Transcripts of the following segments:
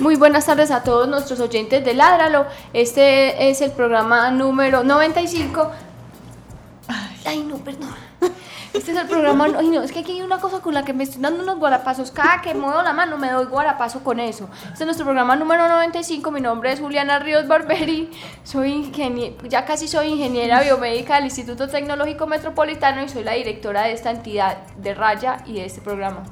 Muy buenas tardes a todos nuestros oyentes de Ládralo. Este es el programa número 95. Ay, no, perdón. Este es el programa. Ay, no, es que aquí hay una cosa con la que me estoy dando unos guarapazos. Cada que muevo la mano me doy guarapazo con eso. Este es nuestro programa número 95. Mi nombre es Juliana Ríos Barberi. Soy ingeniera, ya casi soy ingeniera biomédica del Instituto Tecnológico Metropolitano y soy la directora de esta entidad de Raya y de este programa.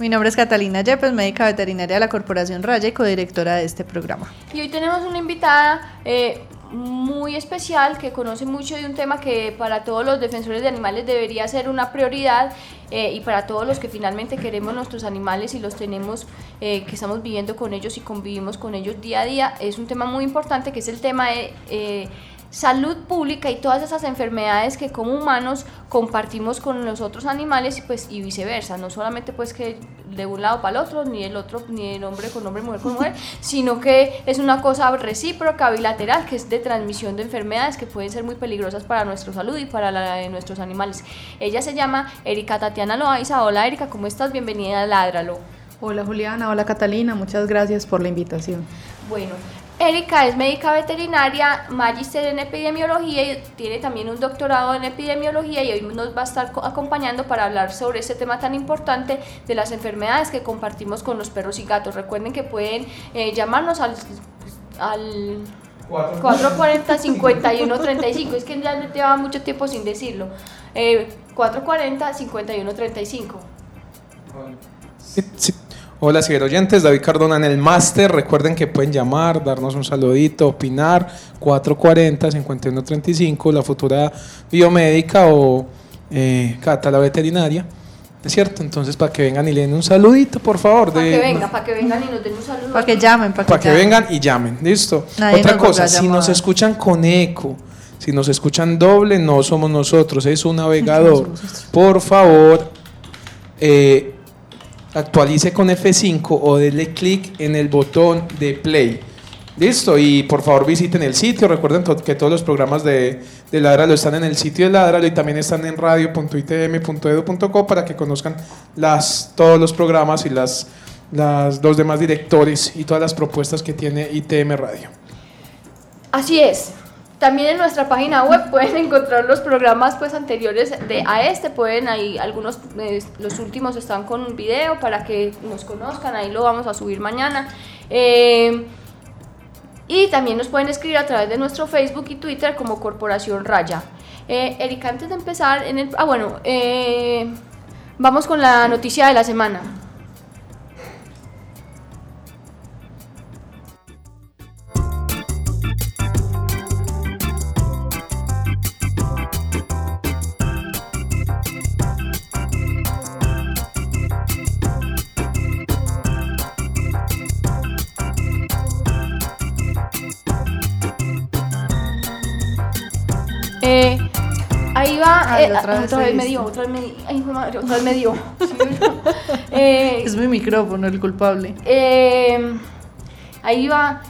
Mi nombre es Catalina Yepes, médica veterinaria de la Corporación Raya y codirectora de este programa. Y hoy tenemos una invitada eh, muy especial que conoce mucho de un tema que para todos los defensores de animales debería ser una prioridad eh, y para todos los que finalmente queremos nuestros animales y los tenemos, eh, que estamos viviendo con ellos y convivimos con ellos día a día, es un tema muy importante que es el tema de salud pública y todas esas enfermedades que como humanos compartimos con los otros animales y pues y viceversa, no solamente pues que de un lado para el otro, ni el otro, ni el hombre con hombre, mujer con mujer, sino que es una cosa recíproca, bilateral, que es de transmisión de enfermedades que pueden ser muy peligrosas para nuestra salud y para la de nuestros animales. Ella se llama Erika Tatiana Loaiza. Hola Erika, ¿cómo estás? Bienvenida a Ládralo. Hola Juliana, hola Catalina, muchas gracias por la invitación. Bueno, Erika es médica veterinaria, magíster en epidemiología y tiene también un doctorado en epidemiología y hoy nos va a estar acompañando para hablar sobre este tema tan importante de las enfermedades que compartimos con los perros y gatos. Recuerden que pueden eh, llamarnos al, al 440-5135, es que ya lleva mucho tiempo sin decirlo. Eh, 440-5135. Sí, sí. Hola, oyentes, David Cardona en el máster. Recuerden que pueden llamar, darnos un saludito, opinar. 440-5135, la futura biomédica o eh, Cata, la veterinaria. ¿Es cierto? Entonces, para que vengan y le den un saludito, por favor. Para que vengan, para que vengan y nos den un saludo. Para que llamen, para que, para que vengan y llamen. Listo. Otra cosa, si nos escuchan con eco, si nos escuchan doble, no somos nosotros, es un navegador. Por favor, eh, actualice con F5 o denle clic en el botón de play. Listo, y por favor visiten el sitio. Recuerden que todos los programas de, de Ladralo están en el sitio de Ladralo y también están en radio.itm.edu.co para que conozcan las, todos los programas y las, las, los demás directores y todas las propuestas que tiene ITM Radio. Así es. También en nuestra página web pueden encontrar los programas pues anteriores de a este, pueden ahí algunos eh, los últimos están con un video para que nos conozcan, ahí lo vamos a subir mañana. Eh, y también nos pueden escribir a través de nuestro Facebook y Twitter como Corporación Raya. Eh, Erika, antes de empezar, en el, ah bueno, eh, vamos con la noticia de la semana. Otra, vez, me dio, otra vez me dio. Ay, madre, otra vez me dio. eh, es mi micrófono el culpable. Eh, ahí va.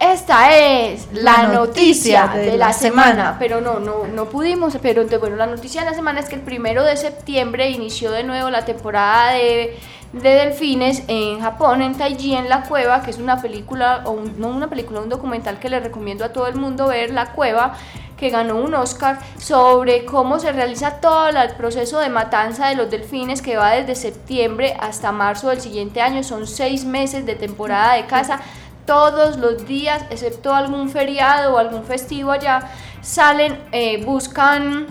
Esta es la, noticia, de, la, semana. pero no, no, no pudimos, pero bueno, la noticia de la semana es que el primero de septiembre inició de nuevo la temporada de, de delfines en Japón, en Taiji, en La Cueva, que es una película, o no una película, un documental que le recomiendo a todo el mundo ver, La Cueva, que ganó un Oscar sobre cómo se realiza todo el proceso de matanza de los delfines que va desde septiembre hasta marzo del siguiente año. Son seis meses de temporada de caza. Todos los días, excepto algún feriado o algún festivo allá, salen, eh, buscan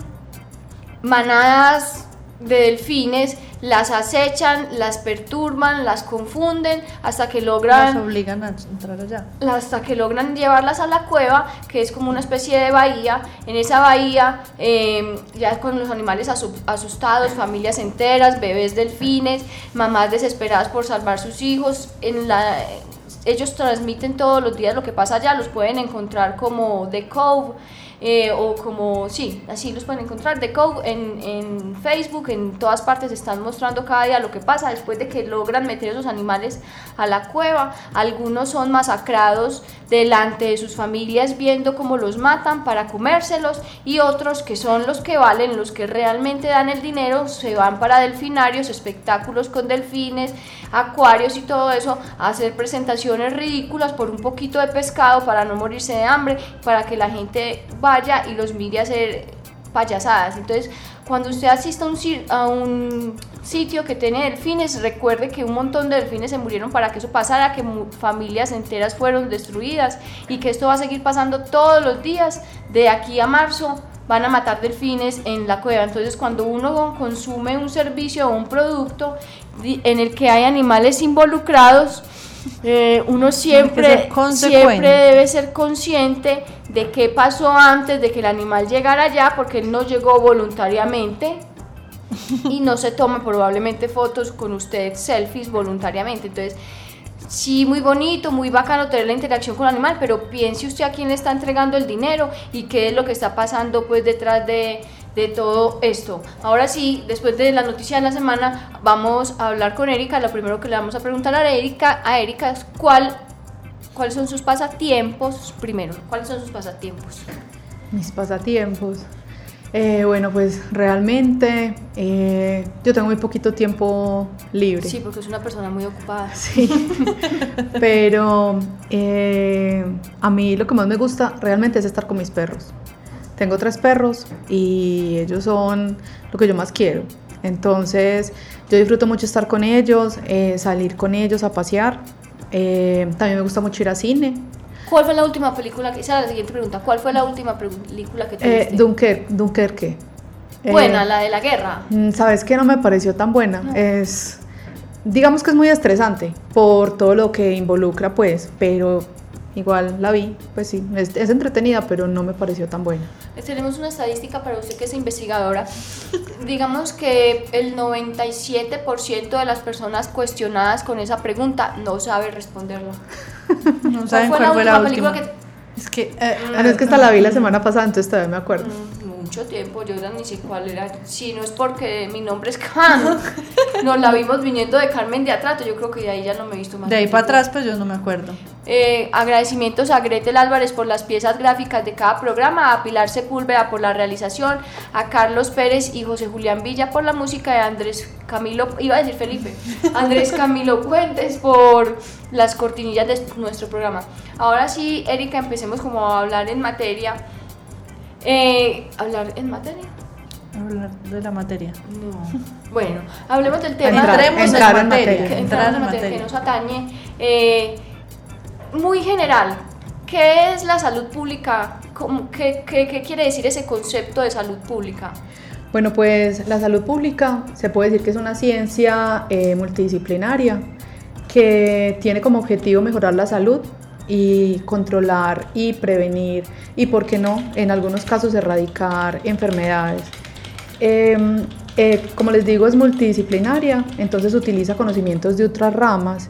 manadas de delfines las acechan, las perturban, las confunden hasta que logran... Las obligan a entrar allá. Hasta que logran llevarlas a la cueva, que es como una especie de bahía. En esa bahía, em, ya con los animales asustados, familias enteras, bebés delfines, mamás desesperadas por salvar sus hijos, en la ellos transmiten todos los días lo que pasa allá, los pueden encontrar como The Cove eh, o como, sí, así los pueden encontrar, The Code en, en, Facebook, en todas partes están mostrando cada día lo que pasa después de que logran meter esos animales a la cueva. Algunos son masacrados delante de sus familias viendo cómo los matan para comérselos y otros que son los que valen, los que realmente dan el dinero, se van para delfinarios, espectáculos con delfines, acuarios y todo eso, hacer presentaciones ridículas por un poquito de pescado para no morirse de hambre, para que la gente vaya y los mire a hacer payasadas. Entonces, cuando usted asista a un sitio que tiene delfines, recuerde que un montón de delfines se murieron para que eso pasara, que familias enteras fueron destruidas y que esto va a seguir pasando todos los días de aquí a marzo van a matar delfines en la cueva. Entonces, cuando uno consume un servicio o un producto en el que hay animales involucrados, eh, uno siempre, siempre debe ser consciente de qué pasó antes de que el animal llegara allá, porque él no llegó voluntariamente y no se toma probablemente fotos con usted, selfies voluntariamente. Entonces, sí, muy bonito, muy bacano tener la interacción con el animal, pero piense usted a quién le está entregando el dinero y qué es lo que está pasando pues detrás de, de todo esto. Ahora sí, después de la noticia de la semana, vamos a hablar con Erika. Lo primero que le vamos a preguntar a Erika, a Erika es cuál, cuáles son sus pasatiempos. Primero, ¿cuáles son sus pasatiempos? Mis pasatiempos. Eh, bueno, pues realmente eh, yo tengo muy poquito tiempo libre. Sí, porque es una persona muy ocupada. Sí, pero eh, a mí lo que más me gusta realmente es estar con mis perros. Tengo tres perros y ellos son lo que yo más quiero. Entonces yo disfruto mucho estar con ellos, eh, salir con ellos a pasear. Eh, también me gusta mucho ir a cine. ¿Cuál fue la última película que? La siguiente pregunta. ¿Cuál fue la última película que te eh, viste? Dunker, Dunkerque. Buena, la de la guerra. Mm, Sabes que no me pareció tan buena. Es, digamos que es muy estresante por todo lo que involucra, pues, pero igual la vi, pues sí, es, entretenida, pero no me pareció tan buena. Tenemos una estadística para usted que es investigadora. Digamos que el 97% de las personas cuestionadas con esa pregunta no sabe responderla. No saben cuál fue la, última, película que... Es que, eh, ah, es que esta la vi la semana pasada, entonces todavía me acuerdo. Mm, mucho tiempo, yo ya ni sé cuál era. Si no es porque mi nombre es Can, nos la vimos viniendo de Carmen de Atrato, yo creo que de ahí ya no me he visto más. De ahí para atrás, pues yo no me acuerdo. Eh, agradecimientos a Gretel Álvarez por las piezas gráficas de cada programa, a Pilar Sepúlveda por la realización, a Carlos Pérez y José Julián Villa por la música de Andrés Camilo, iba a decir Felipe, Andrés Camilo Cuentes por las cortinillas de nuestro programa. Ahora sí, Erika, empecemos como a hablar en materia. Eh, ¿Hablar en materia? Hablar de la materia. No. Bueno, hablemos del tema. Entraremos entrar en materia. Entrar en materia, que nos atañe. Eh, muy general, ¿qué es la salud pública? ¿Qué, qué, qué quiere decir ese concepto de salud pública? Bueno, pues la salud pública se puede decir que es una ciencia eh, multidisciplinaria que tiene como objetivo mejorar la salud y controlar y prevenir y, por qué no, en algunos casos erradicar enfermedades. Em, eh, como les digo, es multidisciplinaria, entonces utiliza conocimientos de otras ramas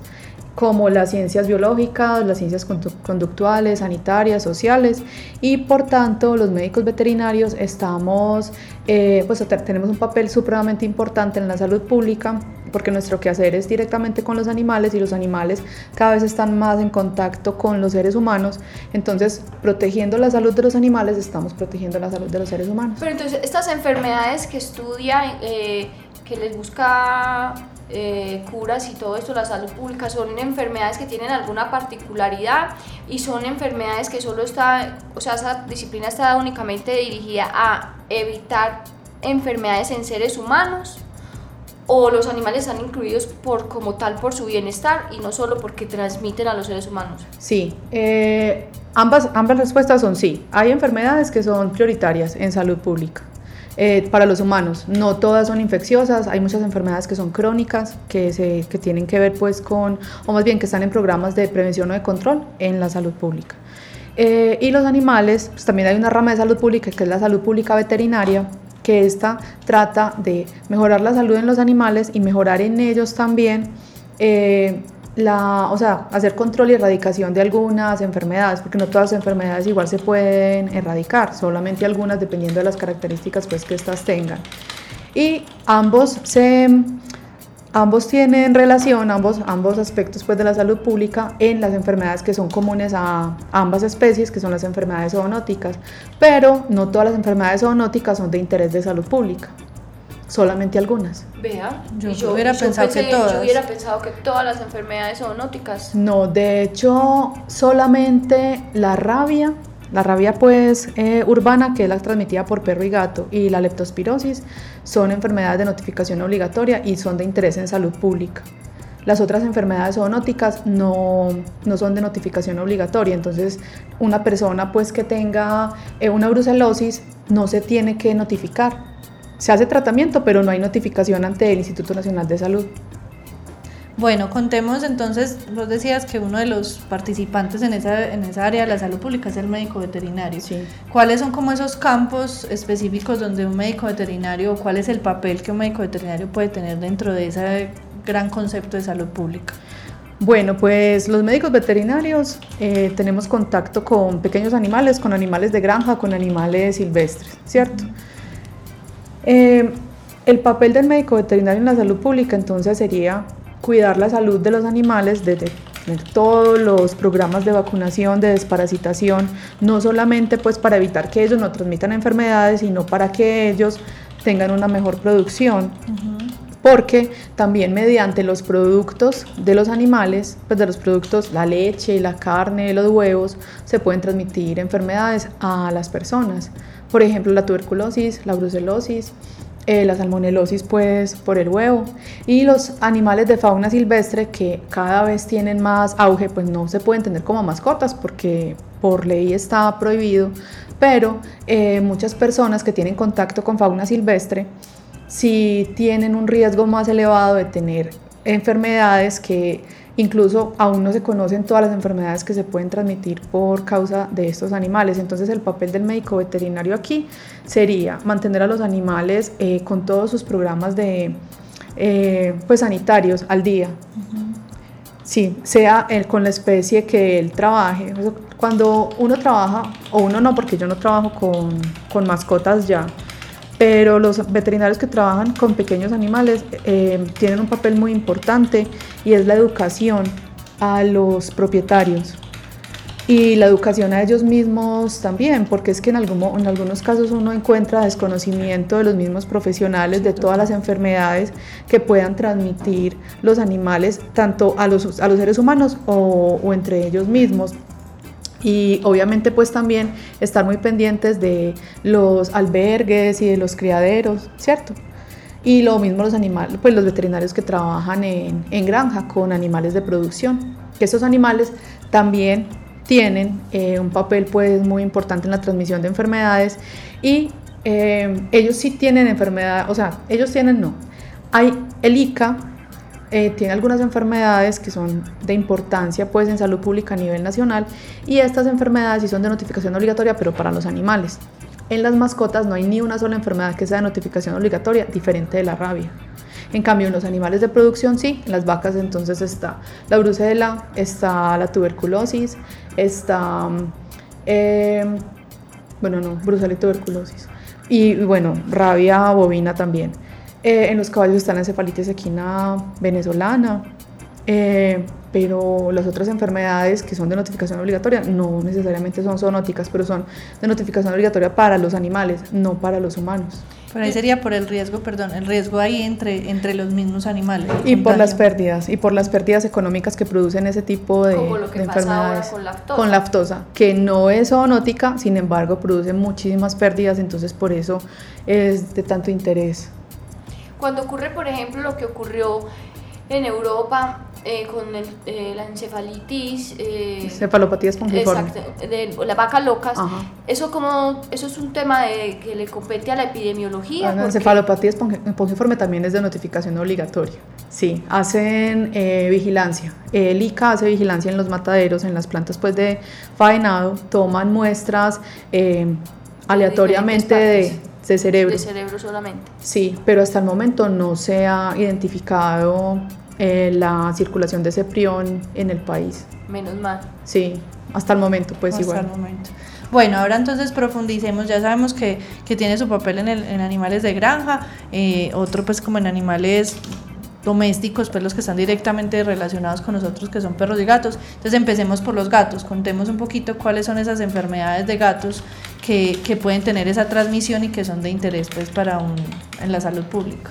como las ciencias biológicas, las ciencias conductuales, sanitarias, sociales y por tanto los médicos veterinarios estamos, eh, pues tenemos un papel supremamente importante en la salud pública porque nuestro quehacer es directamente con los animales y los animales cada vez están más en contacto con los seres humanos, entonces protegiendo la salud de los animales estamos protegiendo la salud de los seres humanos. Pero entonces estas enfermedades que estudia, eh, que les busca eh, curas y todo esto, la salud pública, son enfermedades que tienen alguna particularidad y son enfermedades que solo está, o sea, esa disciplina está únicamente dirigida a evitar enfermedades en seres humanos o los animales están incluidos por como tal por su bienestar y no solo porque transmiten a los seres humanos. Sí, eh, ambas, ambas respuestas son sí. Hay enfermedades que son prioritarias en salud pública. Eh, para los humanos. No todas son infecciosas, hay muchas enfermedades que son crónicas, que, se, que tienen que ver pues con, o más bien que están en programas de prevención o de control en la salud pública. Eh, y los animales, pues también hay una rama de salud pública que es la salud pública veterinaria, que esta trata de mejorar la salud en los animales y mejorar en ellos también eh, la, o sea, hacer control y erradicación de algunas enfermedades, porque no todas las enfermedades igual se pueden erradicar, solamente algunas dependiendo de las características pues, que éstas tengan. Y ambos, se, ambos tienen relación, ambos, ambos aspectos pues, de la salud pública en las enfermedades que son comunes a ambas especies, que son las enfermedades zoonóticas, pero no todas las enfermedades zoonóticas son de interés de salud pública solamente algunas. Vea, yo, hubiera pensado que todas. Yo hubiera pensado que todas las enfermedades zoonóticas. No, de hecho, solamente la rabia, la rabia pues eh, urbana, que es la transmitida por perro y gato, y la leptospirosis, son enfermedades de notificación obligatoria y son de interés en salud pública. Las otras enfermedades zoonóticas no, no son de notificación obligatoria, entonces una persona pues que tenga eh, una brucelosis no se tiene que notificar se hace tratamiento, pero no hay notificación ante el Instituto Nacional de Salud. Bueno, contemos entonces, vos decías que uno de los participantes en esa, en esa área de la salud pública es el médico veterinario. Sí. ¿Cuáles son como esos campos específicos donde un médico veterinario, cuál es el papel que un médico veterinario puede tener dentro de ese gran concepto de salud pública? Bueno, pues los médicos veterinarios eh, tenemos contacto con pequeños animales, con animales de granja, con animales silvestres, ¿cierto? Eh, el papel del médico veterinario en la salud pública entonces sería cuidar la salud de los animales desde todos los programas de vacunación, de desparasitación, no solamente pues para evitar que ellos no transmitan enfermedades, sino para que ellos tengan una mejor producción. Porque también mediante los productos de los animales, pues de los productos, la leche, la carne, los huevos, se pueden transmitir enfermedades a las personas por ejemplo la tuberculosis, la brucelosis, eh, la salmonelosis pues por el huevo. Y los animales de fauna silvestre que cada vez tienen más auge pues no se pueden tener como mascotas porque por ley está prohibido. Pero eh, muchas personas que tienen contacto con fauna silvestre sí tienen un riesgo más elevado de tener enfermedades que Incluso aún no se conocen todas las enfermedades que se pueden transmitir por causa de estos animales. Entonces el papel del médico veterinario aquí sería mantener a los animales eh, con todos sus programas de, eh, pues, sanitarios al día. Sí, sea él con la especie que él trabaje. Cuando uno trabaja, o uno no, porque yo no trabajo con, con mascotas ya, pero los veterinarios que trabajan con pequeños animales eh, tienen un papel muy importante y es la educación a los propietarios. Y la educación a ellos mismos también, porque es que en, en algunos casos uno encuentra desconocimiento de los mismos profesionales de todas las enfermedades que puedan transmitir los animales, tanto a los, a los seres humanos o, o entre ellos mismos y obviamente pues también estar muy pendientes de los albergues y de los criaderos, ¿cierto? Y lo mismo los animales, pues los veterinarios que trabajan en, en granja con animales de producción, que estos animales también tienen eh, un papel pues muy importante en la transmisión de enfermedades y eh, ellos sí tienen enfermedad, o sea, ellos tienen no. Hay el ICA, eh, tiene algunas enfermedades que son de importancia pues en salud pública a nivel nacional y estas enfermedades sí son de notificación obligatoria pero para los animales. En las mascotas no hay ni una sola enfermedad que sea de notificación obligatoria diferente de la rabia. En cambio, en los animales de producción sí, en las vacas entonces está la brucela, está la tuberculosis, está, eh, bueno, no, brucela y tuberculosis. Y bueno, rabia bovina también. Eh, en los caballos está la encefalitis equina venezolana, eh, pero las otras enfermedades que son de notificación obligatoria no necesariamente son zoonóticas, pero son de notificación obligatoria para los animales, no para los humanos. Pero ahí sería por el riesgo, perdón, el riesgo ahí entre, entre los mismos animales. Y por las pérdidas, y por las pérdidas económicas que producen ese tipo de, Como lo que enfermedades. con lactosa. Con lactosa, que no es zoonótica, sin embargo produce muchísimas pérdidas, entonces por eso es de tanto interés. Cuando ocurre, por ejemplo, lo que ocurrió en Europa eh, con eh, la encefalitis, eh, cefalopatía espongiforme. Exacto, de las vacas locas. Eso como eso es un tema de, que le compete a la epidemiología. la encefalopatía espongiforme también es de notificación obligatoria. Sí, hacen vigilancia. El ICA hace vigilancia en los mataderos, en las plantas pues de faenado, toman muestras aleatoriamente de de cerebro. De cerebro solamente. Sí, pero hasta el momento no se ha identificado eh, la circulación de ese prión en el país. Menos mal. Sí, hasta el momento, pues hasta igual. El momento. Bueno, ahora entonces profundicemos, ya sabemos que, que tiene su papel en, el, en animales de granja, eh, otro pues como en animales domésticos, pues los que están directamente relacionados con nosotros, que son perros y gatos. Entonces empecemos por los gatos, contemos un poquito cuáles son esas enfermedades de gatos que, que pueden tener esa transmisión y que son de interés pues para un, en la salud pública.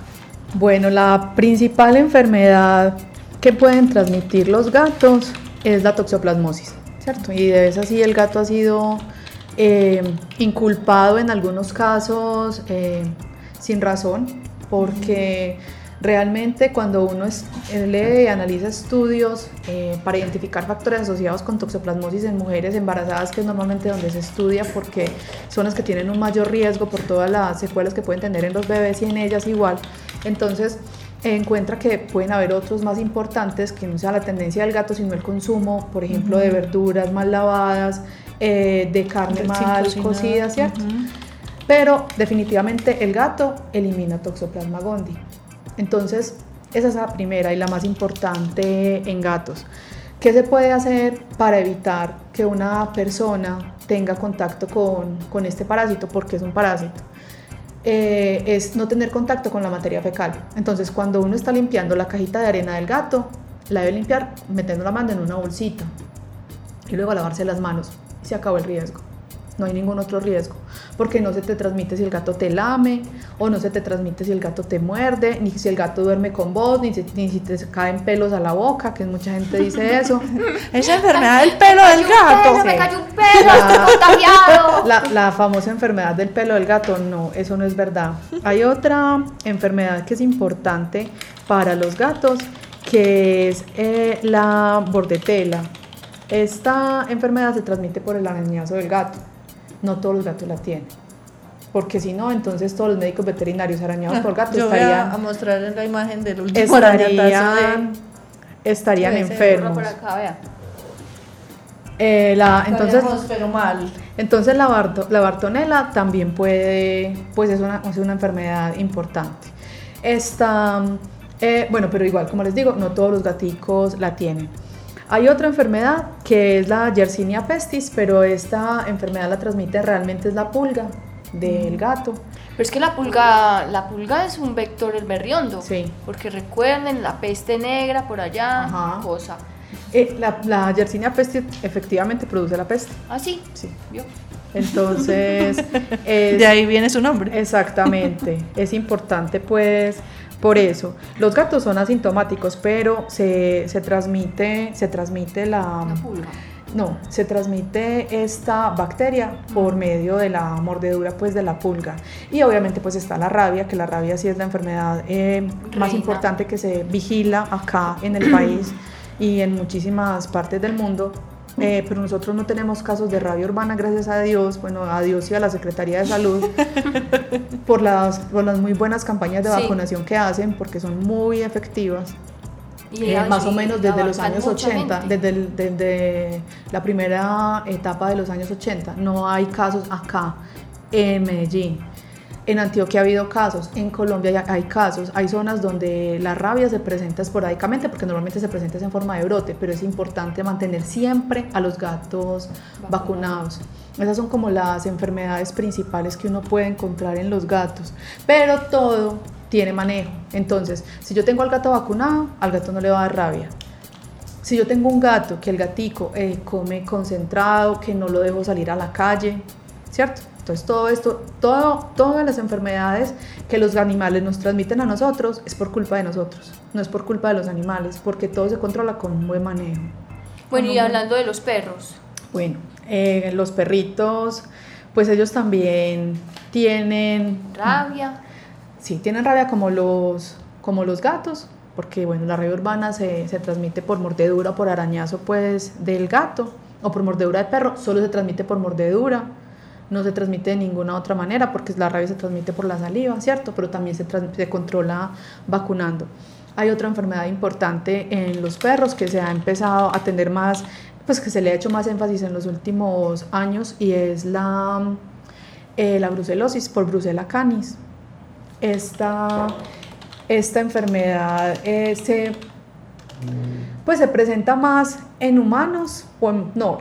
Bueno, la principal enfermedad que pueden transmitir los gatos es la toxoplasmosis, ¿cierto? Y de vez así el gato ha sido eh, inculpado en algunos casos eh, sin razón, porque realmente cuando uno lee y analiza estudios eh, para identificar factores asociados con toxoplasmosis en mujeres embarazadas, que es normalmente donde se estudia porque son las que tienen un mayor riesgo por todas las secuelas que pueden tener en los bebés y en ellas igual, entonces encuentra que pueden haber otros más importantes que no sea la tendencia del gato, sino el consumo, por ejemplo, de verduras mal lavadas, eh, de carne mal cocida, ¿cierto? Pero definitivamente el gato elimina Toxoplasma gondii. Entonces, esa es la primera y la más importante en gatos. ¿Qué se puede hacer para evitar que una persona tenga contacto con, con este parásito? Porque es un parásito. Eh, es no tener contacto con la materia fecal. Entonces, cuando uno está limpiando la cajita de arena del gato, la debe limpiar metiendo la mano en una bolsita y luego lavarse las manos. Y se acabó el riesgo no hay ningún otro riesgo, porque no se te transmite si el gato te lame, o no se te transmite si el gato te muerde, ni si el gato duerme con vos, ni si, te caen pelos a la boca, que mucha gente dice eso. Esa enfermedad del pelo del gato. Me cayó un pelo, estoy contagiado. La, la famosa enfermedad del pelo del gato, no, eso no es verdad. Hay otra enfermedad que es importante para los gatos, que es eh, la bordetela. Esta enfermedad se transmite por el arañazo del gato no todos los gatos la tienen. Porque si no, entonces todos los médicos veterinarios arañados por gatos estarían. a mostrar la imagen del último estarían, estarían enfermos. Eh, la, entonces, pero mal. entonces la, la bartonela también puede, pues es una, es una enfermedad importante. Esta, eh, bueno, pero igual, como les digo, no todos los gaticos la tienen. Hay otra enfermedad que es la Yersinia pestis, pero esta enfermedad la transmite realmente es la pulga del gato. Pero es que la pulga, la pulga es un vector el berriondo. Sí. Porque recuerden la peste negra por allá, cosa. Eh, la, la, Yersinia pestis efectivamente produce la peste. Ah, sí. Sí. ¿Vio? Entonces. de ahí viene su nombre. Exactamente. es importante, pues por eso, los gatos son asintomáticos, pero se, transmite, se transmite la, pulga. No, se transmite esta bacteria por medio de la mordedura pues de la pulga. Y obviamente pues está la rabia, que la rabia sí es la enfermedad eh, más importante que se vigila acá en el país y en muchísimas partes del mundo. Eh, pero nosotros no tenemos casos de rabia urbana, gracias a Dios, bueno, a Dios y a la Secretaría de Salud, por las, por las muy buenas campañas de vacunación que hacen, porque son muy efectivas. Y eh, más o menos desde los años 80, desde, desde la primera etapa de los años 80. No hay casos acá en Medellín. En Antioquia ha habido casos, en Colombia hay casos, hay zonas donde la rabia se presenta esporádicamente porque normalmente se presenta en forma de brote, pero es importante mantener siempre a los gatos vacunados. Esas son como las enfermedades principales que uno puede encontrar en los gatos, pero todo tiene manejo. Entonces, si yo tengo al gato vacunado, al gato no le va a dar rabia. Si yo tengo un gato que el gatico eh, come concentrado, que no lo dejo salir a la calle, ¿cierto? Entonces todo esto, todo, todas las enfermedades que los animales nos transmiten a nosotros es por culpa de nosotros, no es por culpa de los animales, porque todo se controla con un buen manejo. Bueno, y hablando de los perros. Bueno, eh, los perritos, pues ellos también tienen... Rabia. Sí, tienen rabia como los, como los gatos, porque bueno, la rabia urbana se, se transmite por mordedura, por arañazo pues del gato, o por mordedura de perro, solo se transmite por mordedura no se transmite de ninguna otra manera porque la rabia se transmite por la saliva, ¿cierto? Pero también se, controla vacunando. Hay otra enfermedad importante en los perros que se ha empezado a tener más, pues que se le ha hecho más énfasis en los últimos años y es la, eh, la brucelosis por Brucella canis. Esta, esta enfermedad eh, se Pues se presenta más en humanos, o no,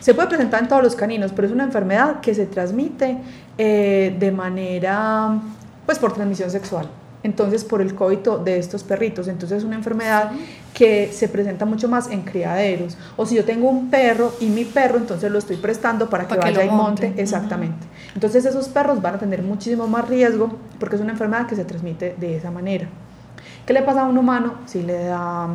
se puede presentar en todos los caninos, pero es una enfermedad que se transmite eh, de manera, pues por transmisión sexual entonces por el coito de estos perritos. Entonces es una enfermedad que se presenta mucho más en criaderos. O si yo tengo un perro y mi perro, entonces lo estoy prestando para que vaya y monte. Exactamente. Entonces esos perros van a tener muchísimo más riesgo porque es una enfermedad que se transmite de esa manera. ¿Qué le pasa a un humano si le da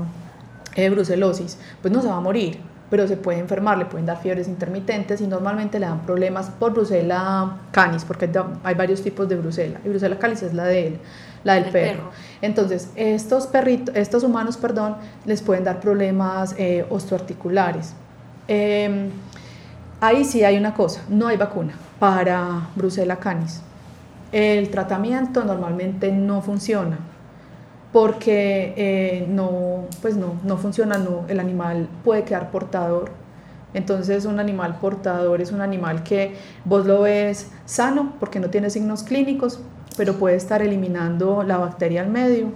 eh, brucelosis? Pues no se va a morir, pero se puede enfermar, le pueden dar fiebres intermitentes y normalmente le dan problemas por brucela canis, porque hay varios tipos de brucela, y brucela canis es la de él la del perro. Entonces, estos perritos, estos humanos, perdón, les pueden dar problemas eh, osteoarticulares. Em, ahí sí hay una cosa, no hay vacuna para Brucella canis. El tratamiento normalmente no funciona porque eh, no, pues no, no funciona, no, el animal puede quedar portador. Entonces un animal portador es un animal que vos lo ves sano porque no tiene signos clínicos, pero puede estar eliminando la bacteria al medio.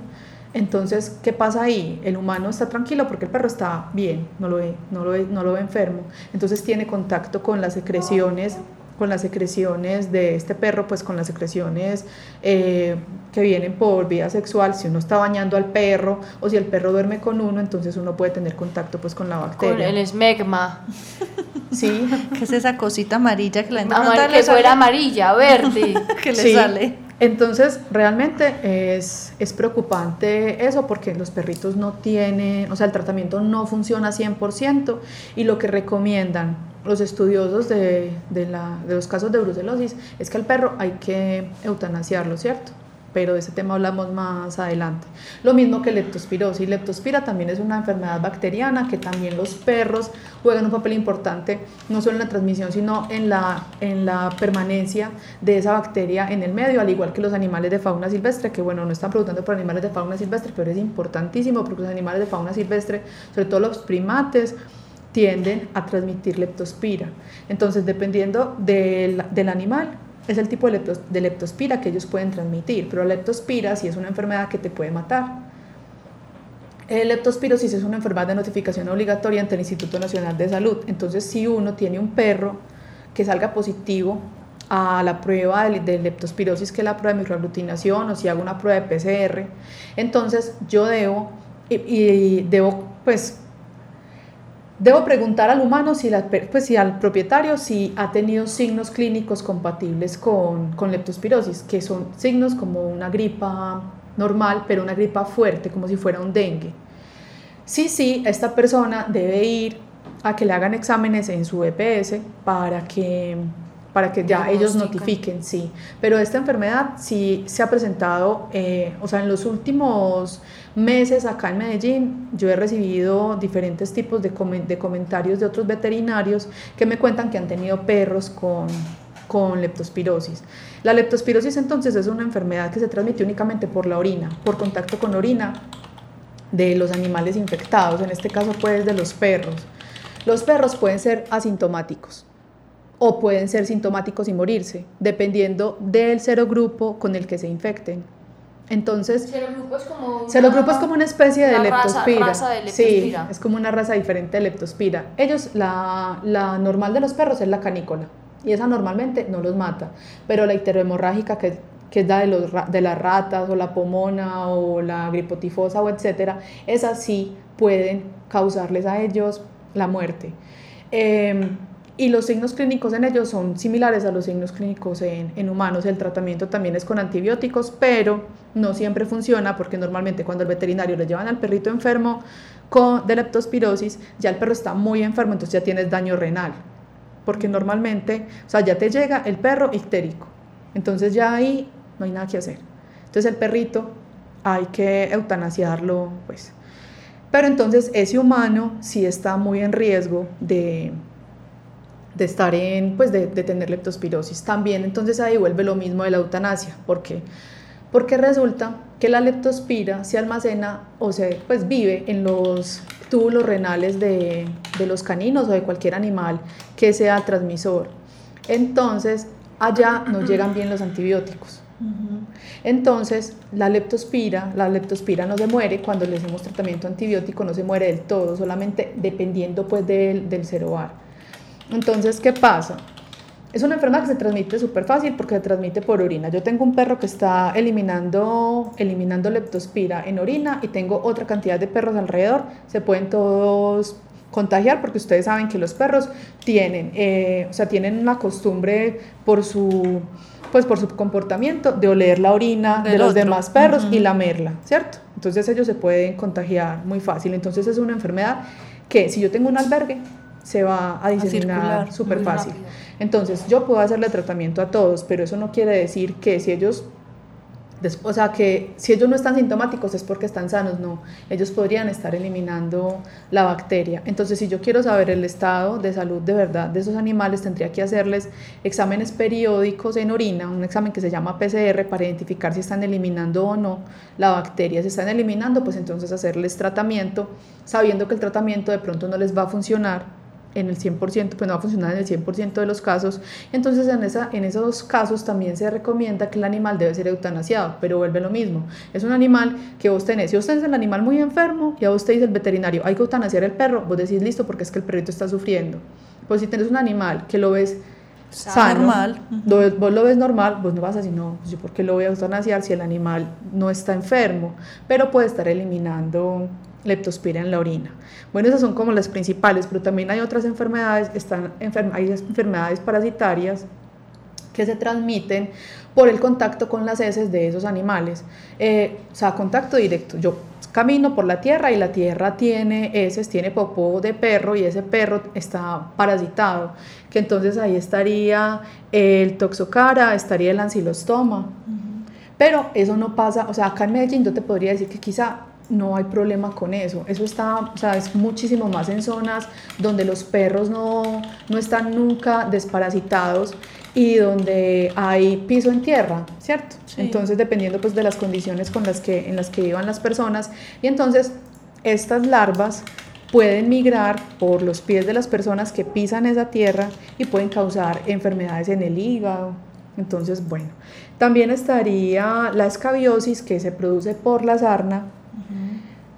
Entonces, ¿qué pasa ahí? El humano está tranquilo porque el perro está bien, no lo ve, no lo ve, no lo ve enfermo. Entonces tiene contacto con las secreciones con las secreciones de este perro, pues con las secreciones eh, que vienen por vía sexual, si uno está bañando al perro o si el perro duerme con uno, entonces uno puede tener contacto pues con la bacteria. Con el esmegma. Sí. ¿Qué es esa cosita amarilla que la gente Amar, que fuera amarilla, verde. que le sale. Entonces, realmente es, es, preocupante eso porque los perritos no tienen, o sea, el tratamiento no funciona 100% y lo que recomiendan los estudiosos de, de, la, de los casos de brucelosis es que al perro hay que eutanasiarlo, ¿cierto? pero de ese tema hablamos más adelante. Lo mismo que leptospirosis. Leptospira también es una enfermedad bacteriana que también los perros juegan un papel importante, no solo en la transmisión, sino en la, en la permanencia de esa bacteria en el medio, al igual que los animales de fauna silvestre, que bueno, no están preguntando por animales de fauna silvestre, pero es importantísimo porque los animales de fauna silvestre, sobre todo los primates, tienden a transmitir leptospira. Entonces, dependiendo del, del animal, es el tipo de, leptospira que ellos pueden transmitir, pero la leptospira sí es una enfermedad que te puede matar. El leptospirosis es una enfermedad de notificación obligatoria ante el Instituto Nacional de Salud. Entonces, si uno tiene un perro que salga positivo a la prueba de, leptospirosis, que es la prueba de microaglutinación, o si hago una prueba de PCR, entonces yo debo, y debo pues Debo preguntar al humano, si, pues, si al propietario, si ha tenido signos clínicos compatibles con, con leptospirosis, que son signos como una gripa normal, pero una gripa fuerte, como si fuera un dengue. Sí, sí, esta persona debe ir a que le hagan exámenes en su EPS para que para que ya ellos notifiquen, sí. Pero esta enfermedad sí se ha presentado, eh, o sea, en los últimos meses acá en Medellín, yo he recibido diferentes tipos de, de comentarios de otros veterinarios que me cuentan que han tenido perros con, con leptospirosis. La leptospirosis entonces es una enfermedad que se transmite únicamente por la orina, por contacto con orina de los animales infectados, en este caso pues de los perros. Los perros pueden ser asintomáticos, o pueden ser sintomáticos y morirse, dependiendo del serogrupo con el que se infecten. Entonces, serogrupo es como una, es como una especie de leptospira. Sí, es como una raza diferente de leptospira. Ellos, la, la, normal de los perros es la canícola, y esa normalmente no los mata, pero la icterohemorrágica, que, que es la de, los, de las ratas, o la pomona, o la gripotifosa, o etcétera, esas sí pueden causarles a ellos la muerte. Eh, y los signos clínicos en ellos son similares a los signos clínicos en, en, humanos. El tratamiento también es con antibióticos, pero no siempre funciona porque normalmente cuando el veterinario le llevan al perrito enfermo con, de leptospirosis, ya el perro está muy enfermo, entonces ya tienes daño renal. Porque normalmente, o sea, ya te llega el perro ictérico. Entonces ya ahí no hay nada que hacer. Entonces el perrito hay que eutanasiarlo, pues. Pero entonces ese humano sí está muy en riesgo de de estar en, pues de, de, tener leptospirosis. También entonces ahí vuelve lo mismo de la eutanasia. ¿Por qué? Porque resulta que la leptospira se almacena o se pues vive en los túbulos renales de, de los caninos o de cualquier animal que sea transmisor. Entonces allá no llegan bien los antibióticos. Entonces, la leptospira, la leptospira no se muere cuando le hacemos tratamiento antibiótico, no se muere del todo, solamente dependiendo pues del, del cerobar. Entonces, ¿qué pasa? Es una enfermedad que se transmite súper fácil porque se transmite por orina. Yo tengo un perro que está eliminando, eliminando leptospira en orina y tengo otra cantidad de perros alrededor. Se pueden todos contagiar porque ustedes saben que los perros tienen, eh, o sea, tienen una costumbre por su pues por su comportamiento de oler la orina de los demás perros y lamerla, ¿cierto? Entonces ellos se pueden contagiar muy fácil. Entonces es una enfermedad que si yo tengo un albergue se va a diseminar súper fácil. Entonces yo puedo hacerle tratamiento a todos, pero eso no quiere decir que si ellos o sea, que si ellos no están sintomáticos es porque están sanos, no. Ellos podrían estar eliminando la bacteria. Entonces, si yo quiero saber el estado de salud de verdad de esos animales, tendría que hacerles exámenes periódicos en orina, un examen que se llama PCR para identificar si están eliminando o no la bacteria. Si están eliminando, pues entonces hacerles tratamiento, sabiendo que el tratamiento de pronto no les va a funcionar en el 100%, pues no va a funcionar en el 100% de los casos. Entonces, en, esa, en esos casos también se recomienda que el animal debe ser eutanasiado, pero vuelve lo mismo. Es un animal que vos tenés, si vos tenés el animal muy enfermo, ya vos te dice el veterinario, hay que eutanasiar el perro, vos decís listo porque es que el perrito está sufriendo. Pues si tenés un animal que lo ves sano, normal. vos lo ves normal, vos no vas a decir, no, pues yo por qué lo voy a eutanasiar si el animal no está enfermo, pero puede estar eliminando leptospira en la orina. Bueno, esas son como las principales, pero también hay otras enfermedades, están hay enfermedades parasitarias que se transmiten por el contacto con las heces de esos animales. Eh, o sea, contacto directo. Yo camino por la tierra y la tierra tiene heces, tiene popó de perro y ese perro está parasitado, que entonces ahí estaría el toxocara, estaría el ancilostoma. Pero eso no pasa, o sea, acá en Medellín yo te podría decir que quizá no hay problema con eso. Eso está, o sea, es muchísimo más en zonas donde los perros no, no están nunca desparasitados y donde hay piso en tierra, ¿cierto? Entonces, dependiendo pues de las condiciones con las que, en las que vivan las personas. Y entonces, estas larvas pueden migrar por los pies de las personas que pisan esa tierra y pueden causar enfermedades en el hígado. Entonces, bueno, también estaría la escabiosis que se produce por la sarna,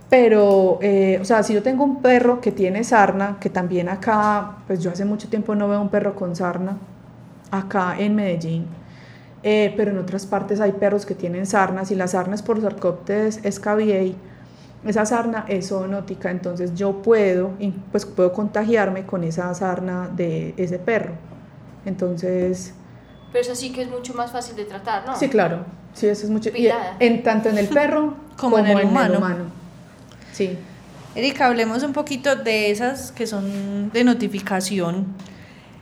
pero, eh, o sea, si yo tengo un perro que tiene sarna, que también acá, pues yo hace mucho tiempo no veo un perro con sarna, acá en Medellín, eh, pero en otras partes hay perros que tienen sarnas y la sarna es por Sarcoptes escabiei, esa sarna es zoonótica, entonces yo puedo, pues puedo contagiarme con esa sarna de ese perro. Entonces... Pero eso sí que es mucho más fácil de tratar, ¿no? Sí, claro. Sí, eso es mucho... en, tanto en el perro como, en, el, humano. Sí. Erika, hablemos un poquito de esas que son de notificación.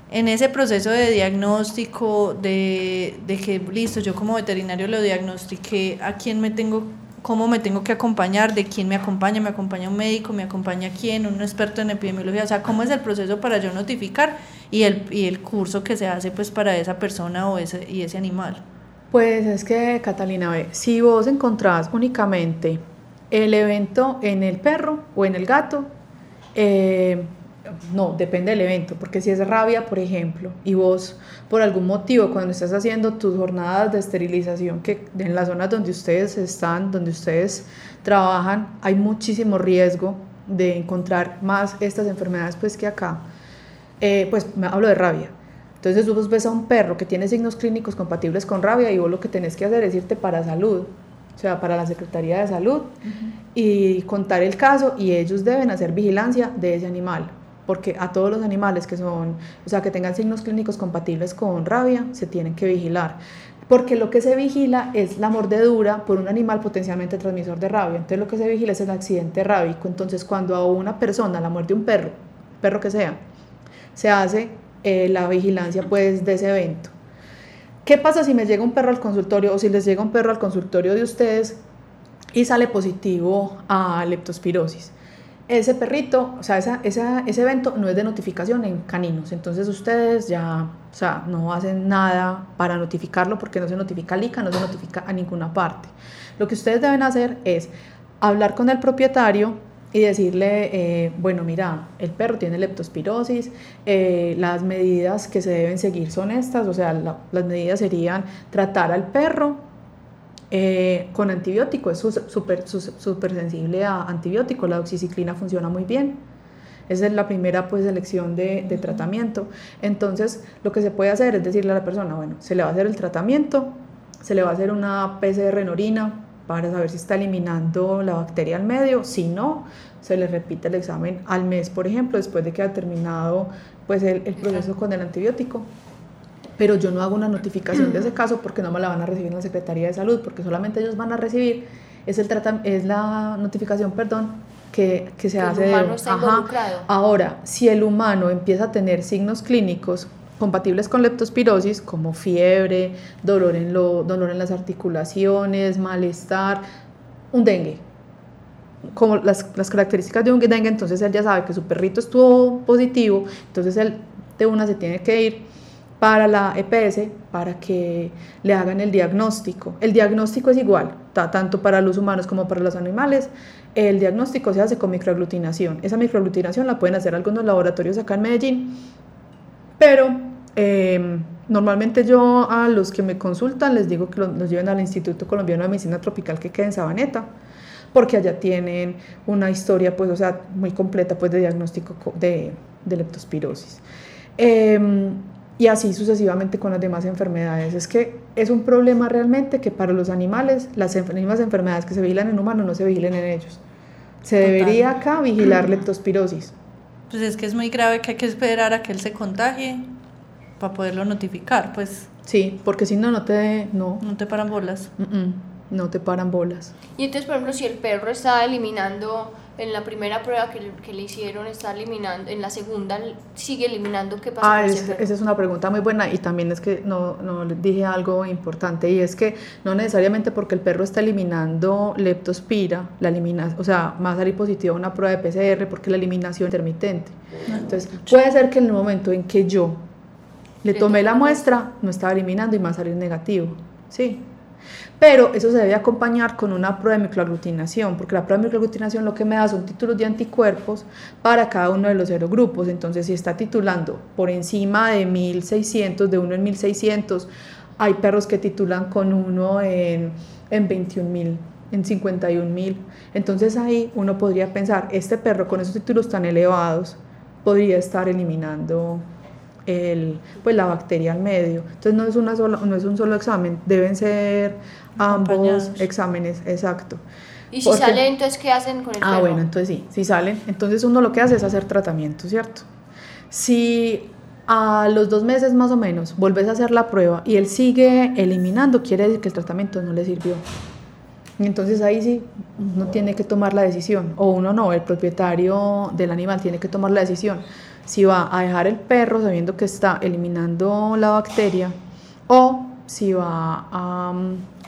En ese proceso de diagnóstico, de, de que, listo, yo como veterinario lo diagnostiqué, ¿a quién me tengo cómo me tengo que acompañar, de quién me acompaña, me acompaña un médico, me acompaña quién, un experto en epidemiología, o sea, cómo es el proceso para yo notificar y el, y el curso que se hace pues para esa persona o ese, y ese animal. Pues es que, Catalina, ve, si vos encontrás únicamente el evento en el perro o en el gato, eh, no, depende del evento, porque si es rabia, por ejemplo, y vos por algún motivo cuando estás haciendo tus jornadas de esterilización, que en las zonas donde ustedes están, donde ustedes trabajan, hay muchísimo riesgo de encontrar más estas enfermedades pues que acá, eh, pues me hablo de rabia. Entonces vos ves a un perro que tiene signos clínicos compatibles con rabia y vos lo que tenés que hacer es irte para salud, o sea, para la Secretaría de Salud, y contar el caso y ellos deben hacer vigilancia de ese animal, porque a todos los animales que son, o sea, que tengan signos clínicos compatibles con rabia, se tienen que vigilar. Porque lo que se vigila es la mordedura por un animal potencialmente transmisor de rabia. Entonces lo que se vigila es el accidente rábico. Entonces cuando a una persona la muerde un perro, perro que sea, se hace eh, la vigilancia pues de ese evento. ¿Qué pasa si me llega un perro al consultorio o si les llega un perro al consultorio de ustedes y sale positivo a leptospirosis? Ese perrito, o sea, esa, ese evento no es de notificación en caninos, entonces ustedes ya, o sea, no hacen nada para notificarlo porque no se notifica al ICA, no se notifica a ninguna parte. Lo que ustedes deben hacer es hablar con el propietario y decirle, eh, bueno, mira, el perro tiene leptospirosis, eh, las medidas que se deben seguir son estas, o sea, las medidas serían tratar al perro eh, con antibiótico, es súper super sensible a antibiótico, la oxiciclina funciona muy bien. Esa es la primera pues, selección de, de, tratamiento. Entonces, lo que se puede hacer es decirle a la persona, bueno, se le va a hacer el tratamiento, se le va a hacer una PCR en orina para saber si está eliminando la bacteria al medio. Si no, se le repite el examen al mes, por ejemplo, después de que ha terminado pues, el, el proceso con el antibiótico pero yo no hago una notificación de ese caso porque no me la van a recibir en la Secretaría de Salud, porque solamente ellos van a recibir, es, el es la notificación, perdón, que, que se hace. El humano está involucrado. Ahora, si el humano empieza a tener signos clínicos compatibles con leptospirosis, como fiebre, dolor en, lo, dolor en las articulaciones, malestar, un dengue, como las, las, características de un dengue, entonces él ya sabe que su perrito estuvo positivo, entonces él de una se tiene que ir para la EPS para que le hagan el diagnóstico. El diagnóstico es igual, tanto para los humanos como para los animales. El diagnóstico se hace con microaglutinación. Esa microaglutinación la pueden hacer algunos laboratorios acá en Medellín, pero em, normalmente yo a los que me consultan les digo que los, lleven al Instituto Colombiano de Medicina Tropical que queda en Sabaneta, porque allá tienen una historia, pues, o sea, muy completa, pues, de diagnóstico de, de leptospirosis. Em, y así sucesivamente con las demás enfermedades. Es que es un problema realmente que para los animales las mismas enfermedades que se vigilan en humanos no se vigilen en ellos. Se debería acá vigilar leptospirosis. Pues es que es muy grave que hay que esperar a que él se contagie para poderlo notificar, pues. Sí, porque si no, no te... No, no te paran bolas. no te paran bolas. Y entonces, por ejemplo, si el perro está eliminando en la primera prueba que le, que le, hicieron está eliminando, en la segunda sigue eliminando, ¿qué pasa? Ah, esa es una pregunta muy buena y también es que no, no dije algo importante y es que no necesariamente porque el perro está eliminando leptospira, la elimina, o sea, va a salir positiva una prueba de PCR porque la eliminación es intermitente. Entonces, puede ser que en el momento en que yo le tomé la muestra, no estaba eliminando y va a salir negativo, ¿sí? Pero eso se debe acompañar con una prueba de microaglutinación, porque la prueba de microaglutinación lo que me da son títulos de anticuerpos para cada uno de los serogrupos. Entonces, si está titulando por encima de 1600, de uno en 1600, hay perros que titulan con uno en, en 21.000 en 51.000. Entonces ahí uno podría pensar, este perro con esos títulos tan elevados podría estar eliminando el, pues la bacteria al medio. Entonces no es, una sola, no es un solo examen, deben ser ambos exámenes, exacto. ¿Y si salen, entonces qué hacen con el Ah, bueno, entonces sí, si salen, entonces uno lo que hace es hacer tratamiento, ¿cierto? Si a los dos meses más o menos volvés a hacer la prueba y él sigue eliminando, quiere decir que el tratamiento no le sirvió. Y entonces ahí sí, uno tiene que tomar la decisión, o uno no, el propietario del animal tiene que tomar la decisión si va a dejar el perro sabiendo que está eliminando la bacteria o si va a,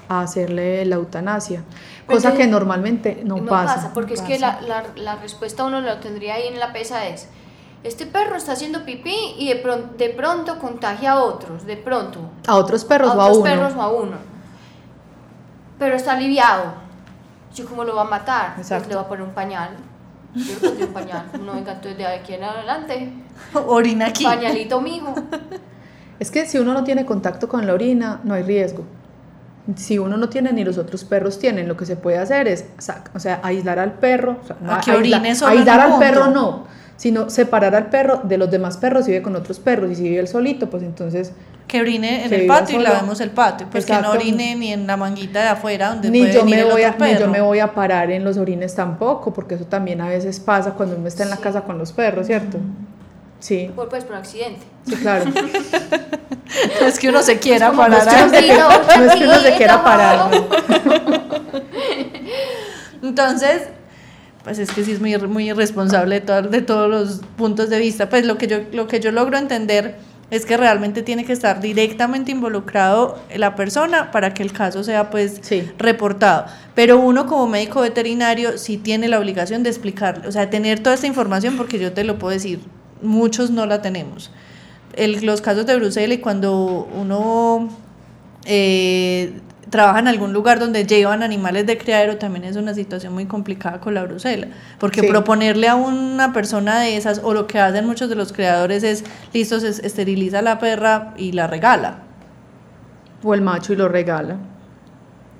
hacerle la eutanasia, cosa que normalmente no, pasa. porque es que la, la, la, respuesta uno lo tendría ahí en la pesa es, este perro está haciendo pipí y de, pronto, de pronto contagia a otros, de pronto. A otros perros a o a uno. perros o a uno. Pero está aliviado. ¿Yo cómo lo va a matar? Pues le va a poner un pañal. Yo le un pañal. No, venga, entonces de aquí en adelante. Orina aquí. Pañalito mijo. Es que si uno no tiene contacto con la orina, no hay riesgo. Si uno no tiene ni los otros perros tienen, lo que se puede hacer es, o sea, aislar al perro. O sea, que orine aislar al perro no, sino separar al perro de los demás perros si vive con otros perros. Y si vive él solito, pues entonces que orine en el patio y lavemos el patio, pues que no orine ni en la manguita de afuera donde ni puede yo me voy a, Ni yo me voy a parar en los orines tampoco, porque eso también a veces pasa cuando uno está en la casa con los perros, ¿cierto? Sí. Por, pues por accidente. Sí, claro. no es que uno se quiera parar. No, es que uno se quiera parar. Entonces, pues es que sí es muy, muy irresponsable de, de todos los puntos de vista. Pues lo que yo, lo que yo logro entender es que realmente tiene que estar directamente involucrado la persona para que el caso sea pues reportado. Pero uno como médico veterinario sí tiene la obligación de explicarle, o sea, tener toda esta información porque yo te lo puedo decir, muchos no la tenemos. El, los casos de Bruselas y cuando uno eh, trabaja en algún lugar donde llevan animales de criadero también es una situación muy complicada con la brusela, porque proponerle a una persona de esas, o lo que hacen muchos de los creadores es, listo, se esteriliza la perra y la regala. O el macho y lo regala.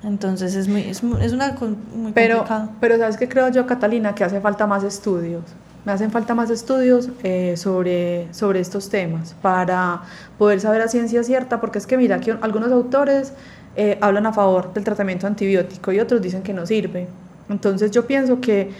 Entonces es, muy, es, es una muy pero, Pero ¿sabes qué creo yo, Catalina? Que hace falta más estudios. Me hacen falta más estudios eh, sobre, sobre estos temas para poder saber a ciencia cierta, porque es que mira, que algunos autores eh, hablan a favor del tratamiento antibiótico y otros dicen que no sirve. Entonces yo pienso que,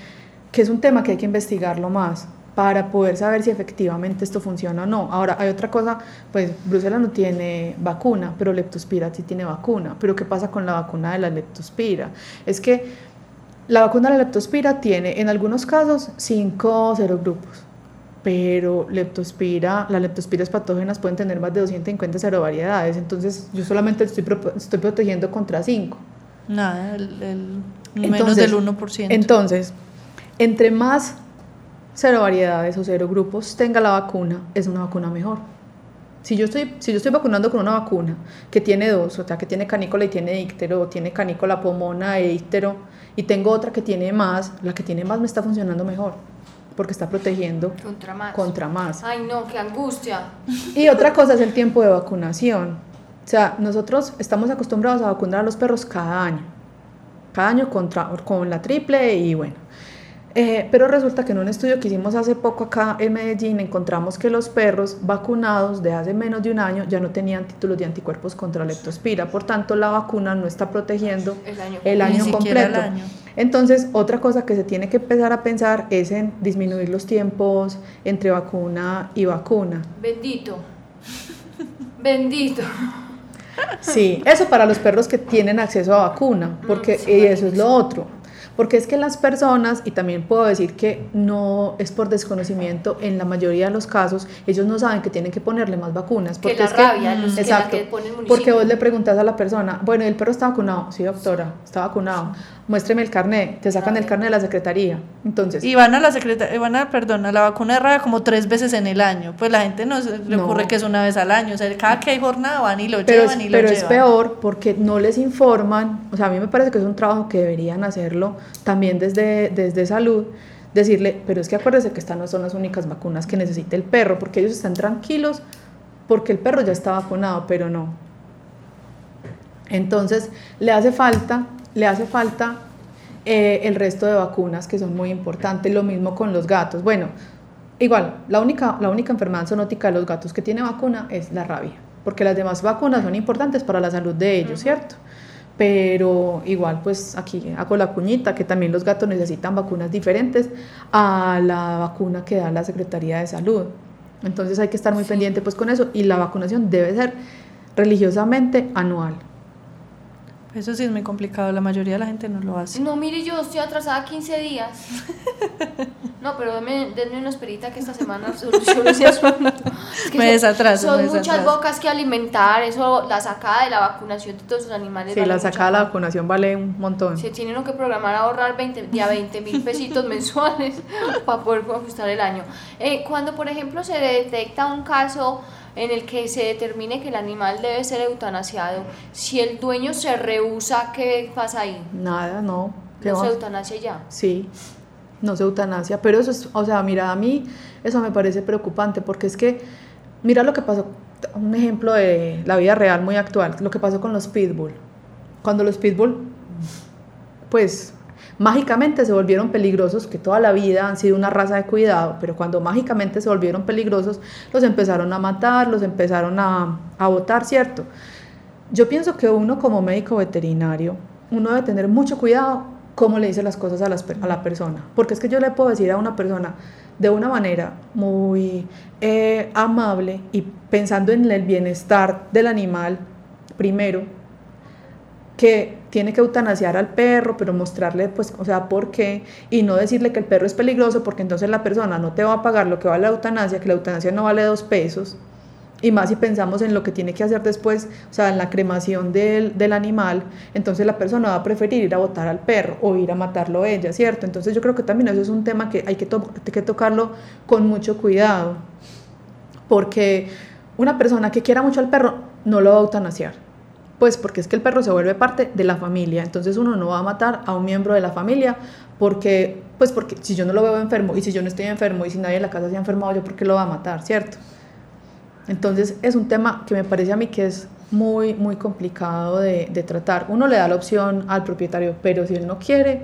que es un tema que hay que investigarlo más para poder saber si efectivamente esto funciona o no. Ahora, hay otra cosa, pues Bruselas no tiene vacuna, pero leptospira sí tiene vacuna. Pero ¿qué pasa con la vacuna de la leptospira? Es que la vacuna de la leptospira tiene en algunos casos cinco serogrupos, pero leptospira, las leptospiras patógenas pueden tener más de 250 serovariedades, entonces yo solamente estoy, estoy protegiendo contra 5. Nada, el, menos del 1%. Entonces, entre más cero variedades o cero grupos tenga la vacuna, es una vacuna mejor. Si yo, estoy, si yo estoy vacunando con una vacuna que tiene dos, o sea, que tiene canícola y tiene íctero, o tiene canícola, pomona e íctero, y tengo otra que tiene más, la que tiene más me está funcionando mejor, porque está protegiendo contra más. Contra más. Ay, no, qué angustia. Y otra cosa es el tiempo de vacunación. O sea, nosotros estamos acostumbrados a vacunar a los perros cada año. Cada año contra, con la triple y bueno. Eh, pero resulta que en un estudio que hicimos hace poco acá en Medellín encontramos que los perros vacunados de hace menos de un año ya no tenían títulos de anticuerpos contra leptospira, por tanto la vacuna no está protegiendo el año, completo. Entonces, otra cosa que se tiene que empezar a pensar es en disminuir los tiempos entre vacuna y vacuna. Bendito. Bendito. Sí, eso para los perros que tienen acceso a vacuna, porque eso es lo otro. Porque es que las personas, y también puedo decir que no es por desconocimiento, en la mayoría de los casos, ellos no saben que tienen que ponerle más vacunas. Porque que la es rabia, los exacto, que ponen porque vos le preguntas a la persona, bueno, ¿el perro está vacunado? Sí, doctora, está vacunado muéstreme el carnet, te sacan el carnet de la secretaría. Entonces, y van a la secretaría, van a, perdón, a la vacuna de rabia como tres veces en el año. Pues la gente no se le ocurre que es una vez al año, o sea, cada que hay jornada van y lo llevan y lo Pero es peor porque no les informan, o sea, a mí me parece que es un trabajo que deberían hacerlo también desde, desde salud, decirle, pero es que acuérdese que estas no son las únicas vacunas que necesita el perro, porque ellos están tranquilos porque el perro ya está vacunado, pero no. Entonces, le hace falta le hace falta eh, el resto de vacunas que son muy importantes, lo mismo con los gatos. Bueno, igual, la única, la única enfermedad zoonótica de los gatos que tiene vacuna es la rabia, porque las demás vacunas son importantes para la salud de ellos, ¿cierto? Pero igual, pues aquí hago la cuñita que también los gatos necesitan vacunas diferentes a la vacuna que da la Secretaría de Salud. Entonces hay que estar muy pendiente pues con eso y la vacunación debe ser religiosamente anual. Eso sí es muy complicado, la mayoría de la gente no lo hace. No, mire, yo estoy atrasada 15 días. No, pero denme, una esperita que esta semana solucione ese asunto. me desatraso. Son muchas bocas que alimentar, eso, la sacada de la vacunación de todos los animales. Sí, la sacada de la vacunación vale un montón. Se tiene uno que programar ahorrar 20, ya 20 mil pesitos mensuales para poder ajustar el año. Eh, cuando, por ejemplo, se detecta un caso en el que se determine que el animal debe ser eutanasiado, si el dueño se rehúsa, ¿qué pasa ahí? Nada, no. ¿No se eutanasia ya? Sí, no se eutanasia, pero eso es, o sea, mira, a mí eso me parece preocupante porque es que, mira lo que pasó, un ejemplo de la vida real muy actual, lo que pasó con los pitbull. Cuando los pitbull, pues mágicamente se volvieron peligrosos, que toda la vida han sido una raza de cuidado, pero cuando mágicamente se volvieron peligrosos, los empezaron a matar, los empezaron a, a botar, ¿cierto? Yo pienso que uno como médico veterinario, uno debe tener mucho cuidado cómo le dice las cosas a, a la persona, porque es que yo le puedo decir a una persona de una manera muy eh, amable y pensando en el bienestar del animal primero, que tiene que eutanasiar al perro, pero mostrarle, pues, o sea, por qué, y no decirle que el perro es peligroso, porque entonces la persona no te va a pagar lo que vale la eutanasia, que la eutanasia no vale dos pesos, y más si pensamos en lo que tiene que hacer después, o sea, en la cremación del, del animal, entonces la persona va a preferir ir a botar al perro o ir a matarlo ella, ¿cierto? Entonces yo creo que también eso es un tema que hay que, que tocarlo con mucho cuidado, porque una persona que quiera mucho al perro no lo va a eutanasiar pues porque es que el perro se vuelve parte de la familia, entonces uno no va a matar a un miembro de la familia porque, pues porque si yo no lo veo enfermo y si yo no estoy enfermo y si nadie en la casa se ha enfermado, yo por qué lo va a matar, ¿cierto? Entonces es un tema que me parece a mí que es muy, muy complicado de, de tratar. Uno le da la opción al propietario, pero si él no quiere,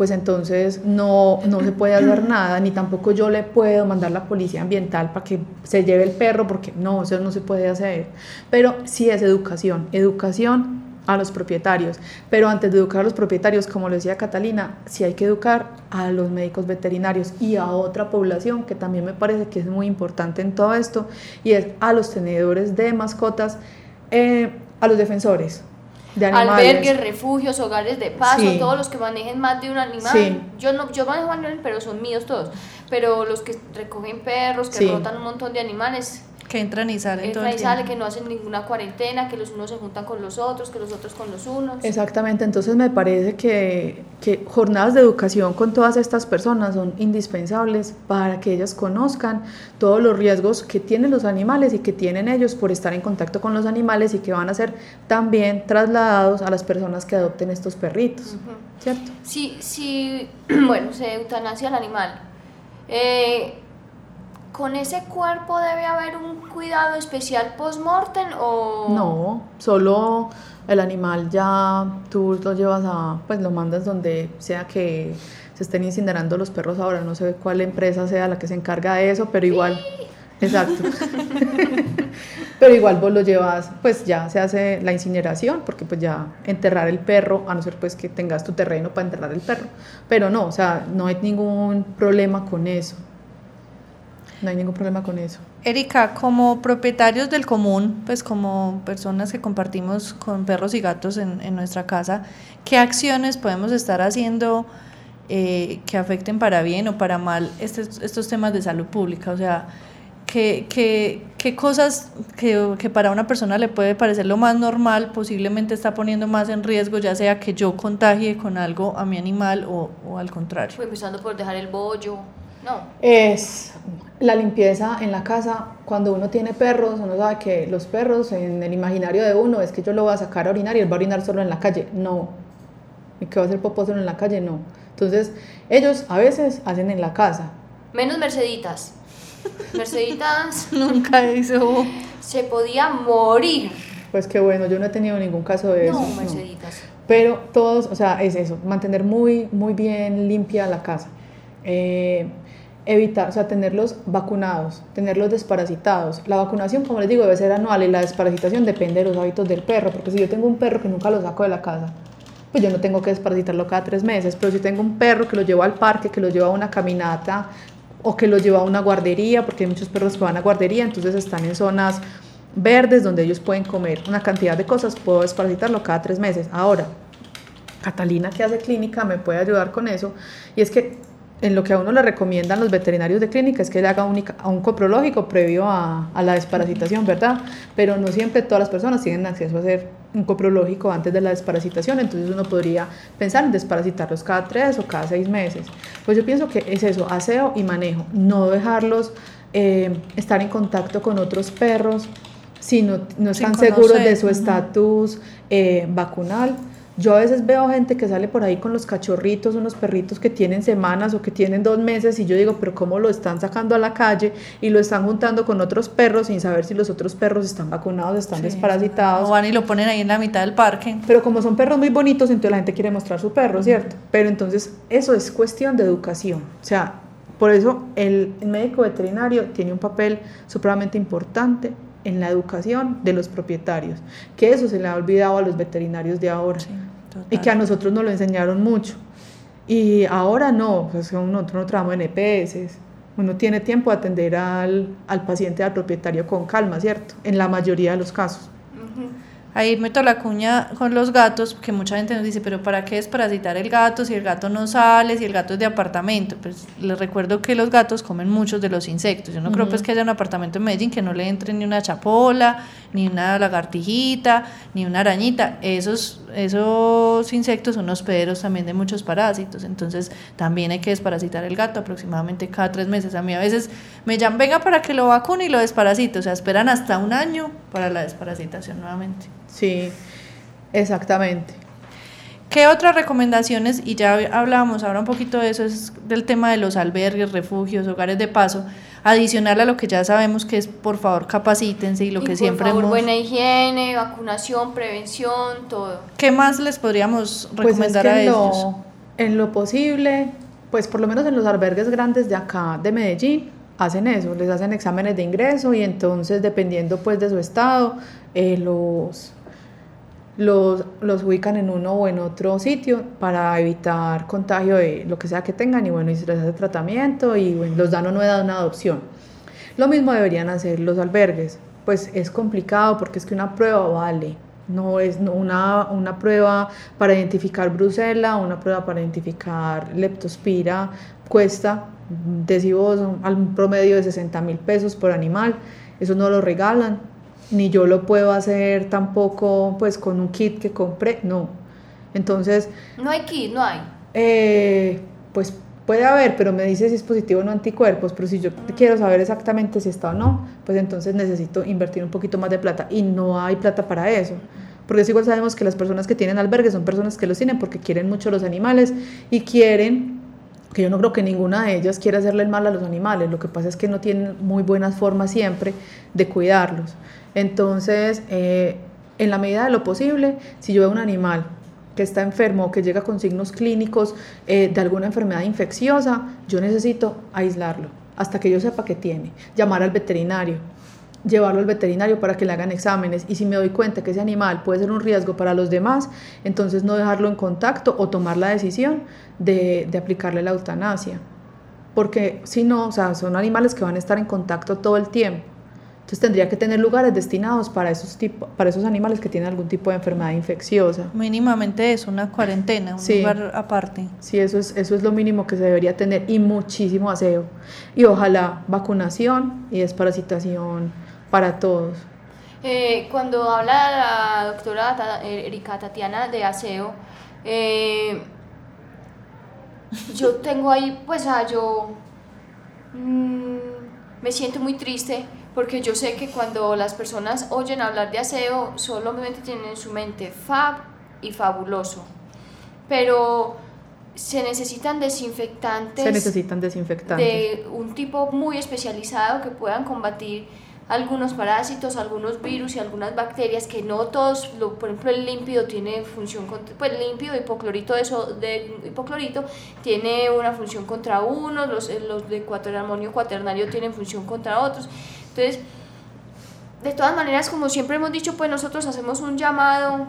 pues entonces no, no se puede hacer nada, ni tampoco yo le puedo mandar la policía ambiental para que se lleve el perro, porque no, eso no se puede hacer. Pero sí es educación, educación a los propietarios. Pero antes de educar a los propietarios, como lo decía Catalina, sí hay que educar a los médicos veterinarios y a otra población que también me parece que es muy importante en todo esto, y es a los tenedores de mascotas, eh, a los defensores, albergues, refugios, hogares de paso, todos los que manejen más de un animal. Yo no, yo manejo animales, pero son míos todos. Pero los que recogen perros, que rotan un montón de animales, que entran y salen. Entran y salen, que no hacen ninguna cuarentena, que los unos se juntan con los otros, que los otros con los unos. Exactamente, entonces me parece que, que jornadas de educación con todas estas personas son indispensables para que ellas conozcan todos los riesgos que tienen los animales y que tienen ellos por estar en contacto con los animales y que van a ser también trasladados a las personas que adopten estos perritos, ¿cierto? Sí, sí, bueno, se eutanasia al animal. Eh, ¿Con ese cuerpo debe haber un cuidado especial post-mortem o...? No, solo el animal ya tú lo llevas a, pues lo mandas donde sea que se estén incinerando los perros ahora, no sé cuál empresa sea la que se encarga de eso, pero igual, exacto. pero igual vos lo llevas, pues ya se hace la incineración, porque pues ya enterrar el perro, a no ser pues que tengas tu terreno para enterrar el perro, pero no, o sea, no hay ningún problema con eso. No hay ningún problema con eso. Erika, como propietarios del común, pues como personas que compartimos con perros y gatos en, en nuestra casa, ¿qué acciones podemos estar haciendo eh, que afecten para bien o para mal estos, estos temas de salud pública? O sea, ¿qué, qué, qué cosas que, que, para una persona le puede parecer lo más normal posiblemente está poniendo más en riesgo, ya sea que yo contagie con algo a mi animal o, o al contrario? Pues empezando por dejar el bollo. No. Es la limpieza en la casa, cuando uno tiene perros, uno sabe que los perros en el imaginario de uno es que yo lo voy a sacar a orinar y él va a orinar solo en la calle. No. ¿Y que va a hacer popó solo en la calle? No. Entonces, ellos a veces hacen en la casa. Menos Merceditas. Merceditas. Nunca hizo. Se podía morir. Pues qué bueno, yo no he tenido ningún caso de eso. No, Merceditas. Pero todos, o sea, es eso, mantener muy, muy bien limpia la casa. Eh, evitar, o sea, tenerlos vacunados, tenerlos desparasitados. La vacunación, como les digo, debe ser anual y la desparasitación depende de los hábitos del perro, porque si yo tengo un perro que nunca lo saco de la casa, pues yo no tengo que desparasitarlo cada tres meses, pero si tengo un perro que lo llevo al parque, que lo lleva a una caminata o que lo lleva a una guardería, porque hay muchos perros que van a guardería, entonces están en zonas verdes donde ellos pueden comer una cantidad de cosas, puedo desparasitarlo cada tres meses. Ahora, Catalina que hace clínica me puede ayudar con eso, y es que en lo que a uno le recomiendan los veterinarios de clínica es que le haga un, un coprológico previo a, a, la desparasitación, ¿verdad? Pero no siempre todas las personas tienen acceso a hacer un coprológico antes de la desparasitación, entonces uno podría pensar en desparasitarlos cada tres o cada seis meses. Pues yo pienso que es eso, aseo y manejo, no dejarlos eh, estar en contacto con otros perros si no, no están seguros de su estatus eh, vacunal yo a veces veo gente que sale por ahí con los cachorritos, unos perritos que tienen semanas o que tienen dos meses y yo digo, pero ¿cómo lo están sacando a la calle y lo están juntando con otros perros sin saber si los otros perros están vacunados, están desparasitados? O van y lo ponen ahí en la mitad del parque. Pero como son perros muy bonitos, entonces la gente quiere mostrar su perro, ¿cierto? Pero entonces eso es cuestión de educación. O sea, por eso el médico veterinario tiene un papel supremamente importante en la educación de los propietarios, que eso se le ha olvidado a los veterinarios de ahora y que a nosotros nos lo enseñaron mucho. Y ahora no, pues nosotros no trabajamos en EPS, uno tiene tiempo de atender al, al paciente, al propietario con calma, ¿cierto? En la mayoría de los casos. Ahí meto la cuña con los gatos, que mucha gente nos dice, pero ¿para qué es parasitar el gato si el gato no sale, si el gato es de apartamento? Pues les recuerdo que los gatos comen muchos de los insectos. Yo no creo pues que haya un apartamento en Medellín que no le entre ni una chapola, ni una lagartijita, ni una arañita. Esos, esos insectos son hospederos también de muchos parásitos. Entonces también hay que desparasitar el gato aproximadamente cada tres meses. A mí a veces me llaman, venga para que lo vacune y lo desparasite. O sea, esperan hasta un año para la desparasitación nuevamente. Sí, exactamente. ¿Qué otras recomendaciones, y ya hablábamos ahora un poquito de eso, es del tema de los albergues, refugios, hogares de paso, adicional a lo que ya sabemos que es, por favor, capacítense y lo que siempre favor, buena higiene, vacunación, prevención, todo. ¿Qué más les podríamos pues recomendar a ellos? en lo posible, pues por lo menos en los albergues grandes de acá, de Medellín, hacen eso, les hacen exámenes de ingreso y entonces dependiendo pues de su estado, eh, los los, los ubican en uno o en otro sitio para evitar contagio de lo que sea que tengan y bueno, y se les hace tratamiento y los dan o no dan una adopción. Lo mismo deberían hacer los albergues, pues es complicado porque es que una prueba vale, no es una, una prueba para identificar brucela, una prueba para identificar leptospira, cuesta, decimos, un promedio de 60 mil pesos por animal, eso no lo regalan, ni yo lo puedo hacer tampoco pues con un kit que compré, no. Entonces... No hay kit, no hay. Eh, pues puede haber, pero me dice si es positivo o no anticuerpos, pero si yo mm. quiero saber exactamente si está o no, pues entonces necesito invertir un poquito más de plata y no hay plata para eso. Porque es igual sabemos que las personas que tienen albergues son personas que los tienen porque quieren mucho los animales y quieren que yo no creo que ninguna de ellas quiera hacerle el mal a los animales, lo que pasa es que no tienen muy buenas formas siempre de cuidarlos. Entonces, eh, en la medida de lo posible, si yo veo un animal que está enfermo o que llega con signos clínicos eh, de alguna enfermedad infecciosa, yo necesito aislarlo hasta que yo sepa que tiene, llamar al veterinario, llevarlo al veterinario para que le hagan exámenes y si me doy cuenta que ese animal puede ser un riesgo para los demás, entonces no dejarlo en contacto o tomar la decisión de, de aplicarle la eutanasia. Porque si no, o sea, son animales que van a estar en contacto todo el tiempo. Entonces tendría que tener lugares destinados para esos, tipo, para esos animales que tienen algún tipo de enfermedad infecciosa. Mínimamente es una cuarentena, un lugar aparte. Sí, eso es, eso es lo mínimo que se debería tener y muchísimo aseo. Y ojalá vacunación y desparasitación para todos. Eh, cuando habla la doctora Erika Tatiana de aseo, eh, yo tengo ahí, pues, a yo mm, me siento muy triste porque yo sé que cuando las personas oyen hablar de aseo, solamente tienen en su mente fab y fabuloso. Pero se necesitan desinfectantes. Se necesitan desinfectantes. De un tipo muy especializado que puedan combatir algunos parásitos, algunos virus y algunas bacterias que no todos, lo, por ejemplo el límpido tiene función contra, pues límpido, hipoclorito de, de hipoclorito tiene una función contra unos, los, los de cuaternario cuaternario tienen función contra otros. Entonces, de todas maneras, como siempre hemos dicho, pues nosotros hacemos un llamado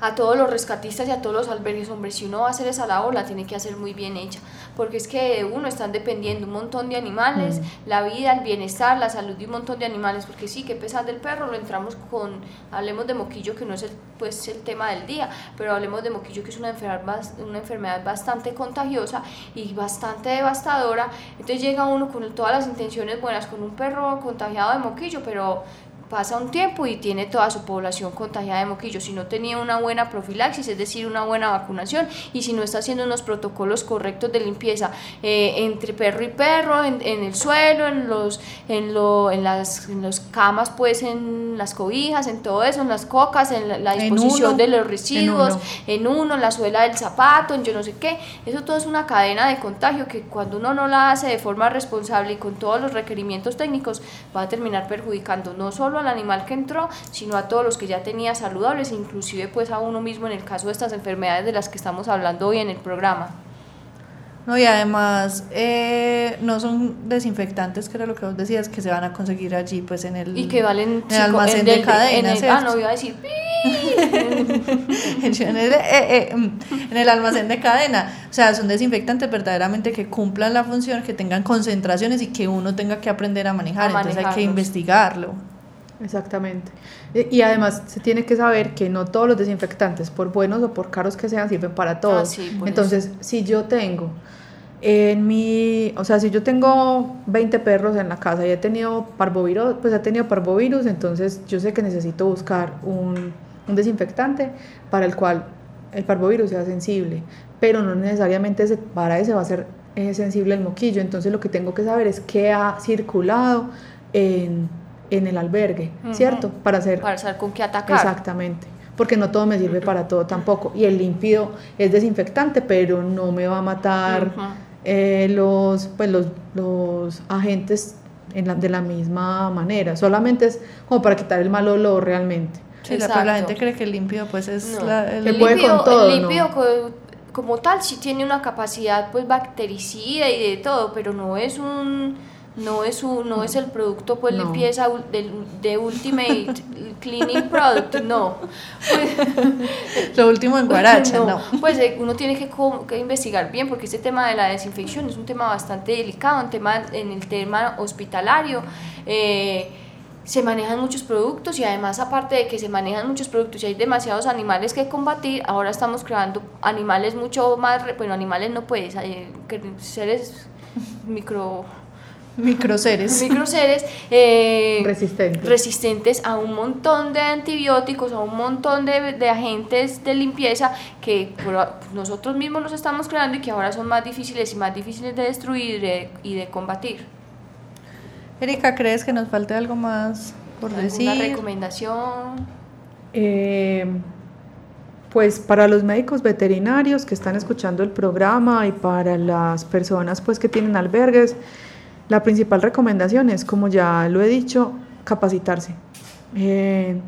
a todos los rescatistas y a todos los albergues, hombre, si uno va a hacer esa labor, la tiene que hacer muy bien hecha, porque es que de uno están dependiendo un montón de animales, mm. la vida, el bienestar, la salud de un montón de animales, porque sí, que pesar del perro, lo entramos con, hablemos de moquillo, que no es el, pues, el tema del día, pero hablemos de moquillo, que es una enfermedad, una enfermedad bastante contagiosa y bastante devastadora, entonces llega uno con todas las intenciones buenas, con un perro contagiado de moquillo, pero pasa un tiempo y tiene toda su población contagiada de moquillo. Si no tenía una buena profilaxis, es decir, una buena vacunación, y si no está haciendo unos protocolos correctos de limpieza eh, entre perro y perro, en, el suelo, en los, en, lo, en las en los camas, pues en las cobijas, en todo eso, en las cocas, en la, disposición de los residuos, en uno. en la suela del zapato, en yo no sé qué. Eso todo es una cadena de contagio que cuando uno no la hace de forma responsable y con todos los requerimientos técnicos, va a terminar perjudicando no solo al animal que entró, sino a todos los que ya tenía saludables, inclusive pues a uno mismo en el caso de estas enfermedades de las que estamos hablando hoy en el programa. No, y además eh, no son desinfectantes, que era lo que vos decías, que se van a conseguir allí, pues en el, y que valen, en el almacén de cadena. En el, ah, no iba a decir. en, el, eh, eh, mm, en el almacén de cadena. O sea, son desinfectantes verdaderamente que cumplan la función, que tengan concentraciones y que uno tenga que aprender a manejar. Entonces hay que investigarlo. Exactamente. Y además se tiene que saber que no todos los desinfectantes, por buenos o por caros que sean, sirven para todos. Ah, entonces, si yo tengo en mi, o sea, si yo tengo 20 perros en la casa y he tenido parvovirus, pues he tenido parvovirus, entonces yo sé que necesito buscar un, un desinfectante para el cual el parvovirus sea sensible, pero no necesariamente ese, para ese va a ser eh, sensible el moquillo. Entonces lo que tengo que saber es qué ha circulado en en el albergue, ¿cierto? Para hacer... Para saber con qué atacar. Exactamente. porque no todo me sirve para todo tampoco. Y el límpido es desinfectante, pero no me va a matar eh, los, pues los, los agentes de la misma manera. Solamente es como para quitar el mal olor realmente. Sí, la, gente cree que el límpido pues es el, el, puede con todo, el límpido como tal sí tiene una capacidad pues bactericida y de todo, pero no es un no es un, no es el producto pues limpieza de, de Ultimate Cleaning Product, no. Pues, Lo último en Guaracha, no. Pues eh, uno tiene que, que, investigar bien porque este tema de la desinfección es un tema bastante delicado, un tema en el tema hospitalario. Eh, se manejan muchos productos y además aparte de que se manejan muchos productos y hay demasiados animales que combatir, ahora estamos creando animales mucho más, bueno, animales no puedes, hay seres micro microseres microseres eh, resistentes. resistentes a un montón de antibióticos a un montón de, de agentes de limpieza que nosotros mismos los estamos creando y que ahora son más difíciles y más difíciles de destruir y de combatir Erika, ¿crees que nos falte algo más por decir? ¿Una recomendación? Eh, pues para los médicos veterinarios que están escuchando el programa y para las personas pues que tienen albergues, la principal recomendación es, como ya lo he dicho, capacitarse. Eh,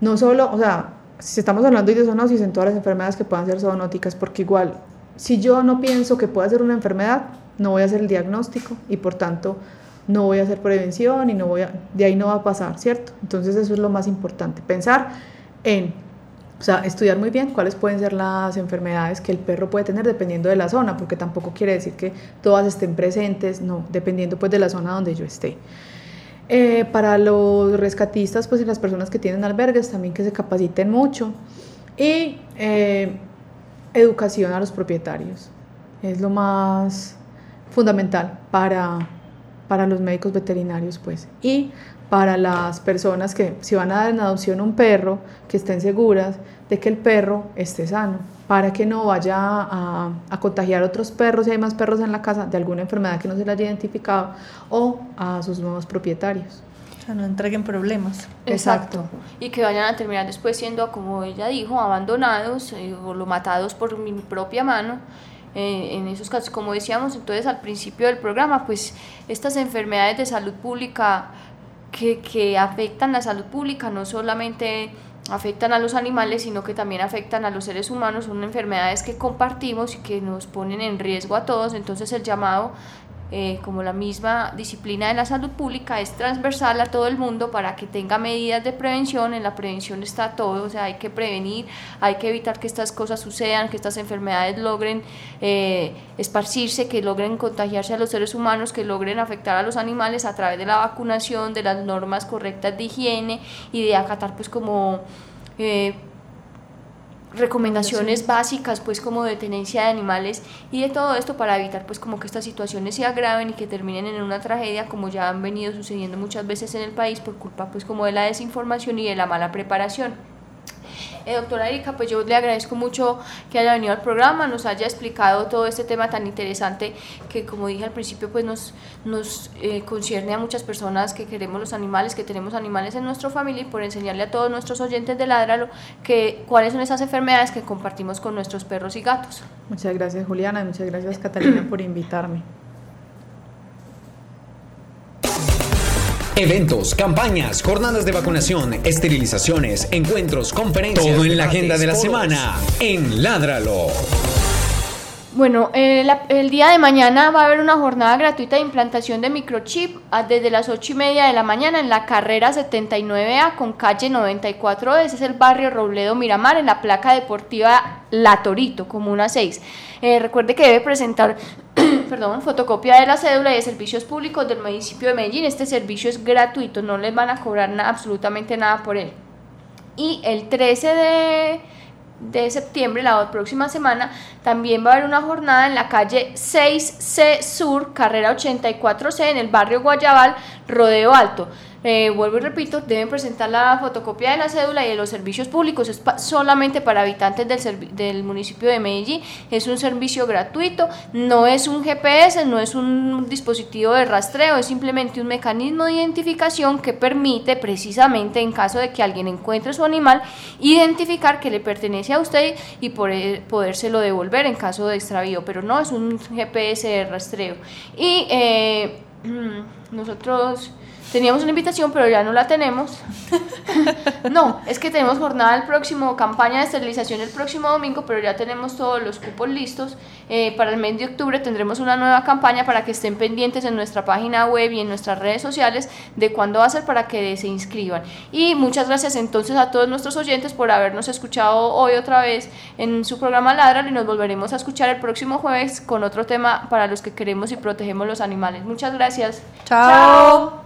no solo, o sea, si estamos hablando de zoonosis en todas las enfermedades que puedan ser zoonóticas, porque igual, si yo no pienso que pueda ser una enfermedad, no voy a hacer el diagnóstico y por tanto no voy a hacer prevención y no voy a, de ahí no va a pasar, ¿cierto? Entonces eso es lo más importante, pensar en, o sea, estudiar muy bien cuáles pueden ser las enfermedades que el perro puede tener dependiendo de la zona, porque tampoco quiere decir que todas estén presentes, no, dependiendo pues de la zona donde yo esté. Eh, para los rescatistas, pues y las personas que tienen albergues, también que se capaciten mucho. Y eh, educación a los propietarios. Es lo más fundamental para, para los médicos veterinarios, pues. Y para las personas que si van a dar en adopción un perro, que estén seguras de que el perro esté sano, para que no vaya a, a, contagiar a otros perros, si hay más perros en la casa, de alguna enfermedad que no se le haya identificado, o a sus nuevos propietarios. O sea, no entreguen problemas. Exacto. Y que vayan a terminar después siendo, como ella dijo, abandonados eh, o lo matados por mi propia mano en esos casos. Como decíamos entonces al principio del programa, pues estas enfermedades de salud pública que, que afectan la salud pública no solamente afectan a los animales, sino que también afectan a los seres humanos, son enfermedades que compartimos y que nos ponen en riesgo a todos, entonces el llamado eh, como la misma disciplina de la salud pública, es transversal a todo el mundo para que tenga medidas de prevención. En la prevención está todo, o sea, hay que prevenir, hay que evitar que estas cosas sucedan, que estas enfermedades logren eh, esparcirse, que logren contagiarse a los seres humanos, que logren afectar a los animales a través de la vacunación, de las normas correctas de higiene y de acatar pues como... Eh, recomendaciones básicas pues como de tenencia de animales y de todo esto para evitar pues como que estas situaciones se agraven y que terminen en una tragedia como ya han venido sucediendo muchas veces en el país por culpa pues como de la desinformación y de la mala preparación. Eh, doctora Erika, pues yo le agradezco mucho que haya venido al programa, nos haya explicado todo este tema tan interesante que como dije al principio pues nos, nos eh, concierne a muchas personas que queremos los animales, que tenemos animales en nuestra familia y por enseñarle a todos nuestros oyentes de Ladralo que cuáles son esas enfermedades que compartimos con nuestros perros y gatos. Muchas gracias Juliana y muchas gracias Catalina por invitarme. Eventos, campañas, jornadas de vacunación, esterilizaciones, encuentros, conferencias. Todo en la agenda de la semana en Ládralo. Bueno, eh, el día de mañana va a haber una jornada gratuita de implantación de microchip ah, desde las 8 y media de la mañana en la carrera 79A con calle 94. Ese es el barrio Robledo Miramar en la placa deportiva La Torito, Comuna 6. Eh, recuerde que debe presentar perdón, fotocopia de la cédula y de servicios públicos del municipio de Medellín. Este servicio es gratuito, no les van a cobrar absolutamente nada por él. Y el 13 de, de septiembre, la próxima semana, también va a haber una jornada en la calle 6C Sur, carrera 84C, en el barrio Guayabal, Rodeo Alto. Eh, vuelvo y repito, deben presentar la fotocopia de la cédula y de los servicios públicos. Es solamente para habitantes del, del municipio de Medellín. Es un servicio gratuito, no es un GPS, no es un dispositivo de rastreo, es simplemente un mecanismo de identificación que permite precisamente en caso de que alguien encuentre su animal, identificar que le pertenece a usted y poder, podérselo devolver en caso de extravío, pero no es un GPS de rastreo. Y eh, nosotros Teníamos una invitación, pero ya no la tenemos. no, es que tenemos jornada el próximo, campaña de esterilización el próximo domingo, pero ya tenemos todos los cupos listos. Eh, para el mes de octubre tendremos una nueva campaña para que estén pendientes en nuestra página web y en nuestras redes sociales de cuándo va a ser para que se inscriban. Y muchas gracias entonces a todos nuestros oyentes por habernos escuchado hoy otra vez en su programa Ladral y nos volveremos a escuchar el próximo jueves con otro tema para los que queremos y protegemos los animales. Muchas gracias. Chao. Chao.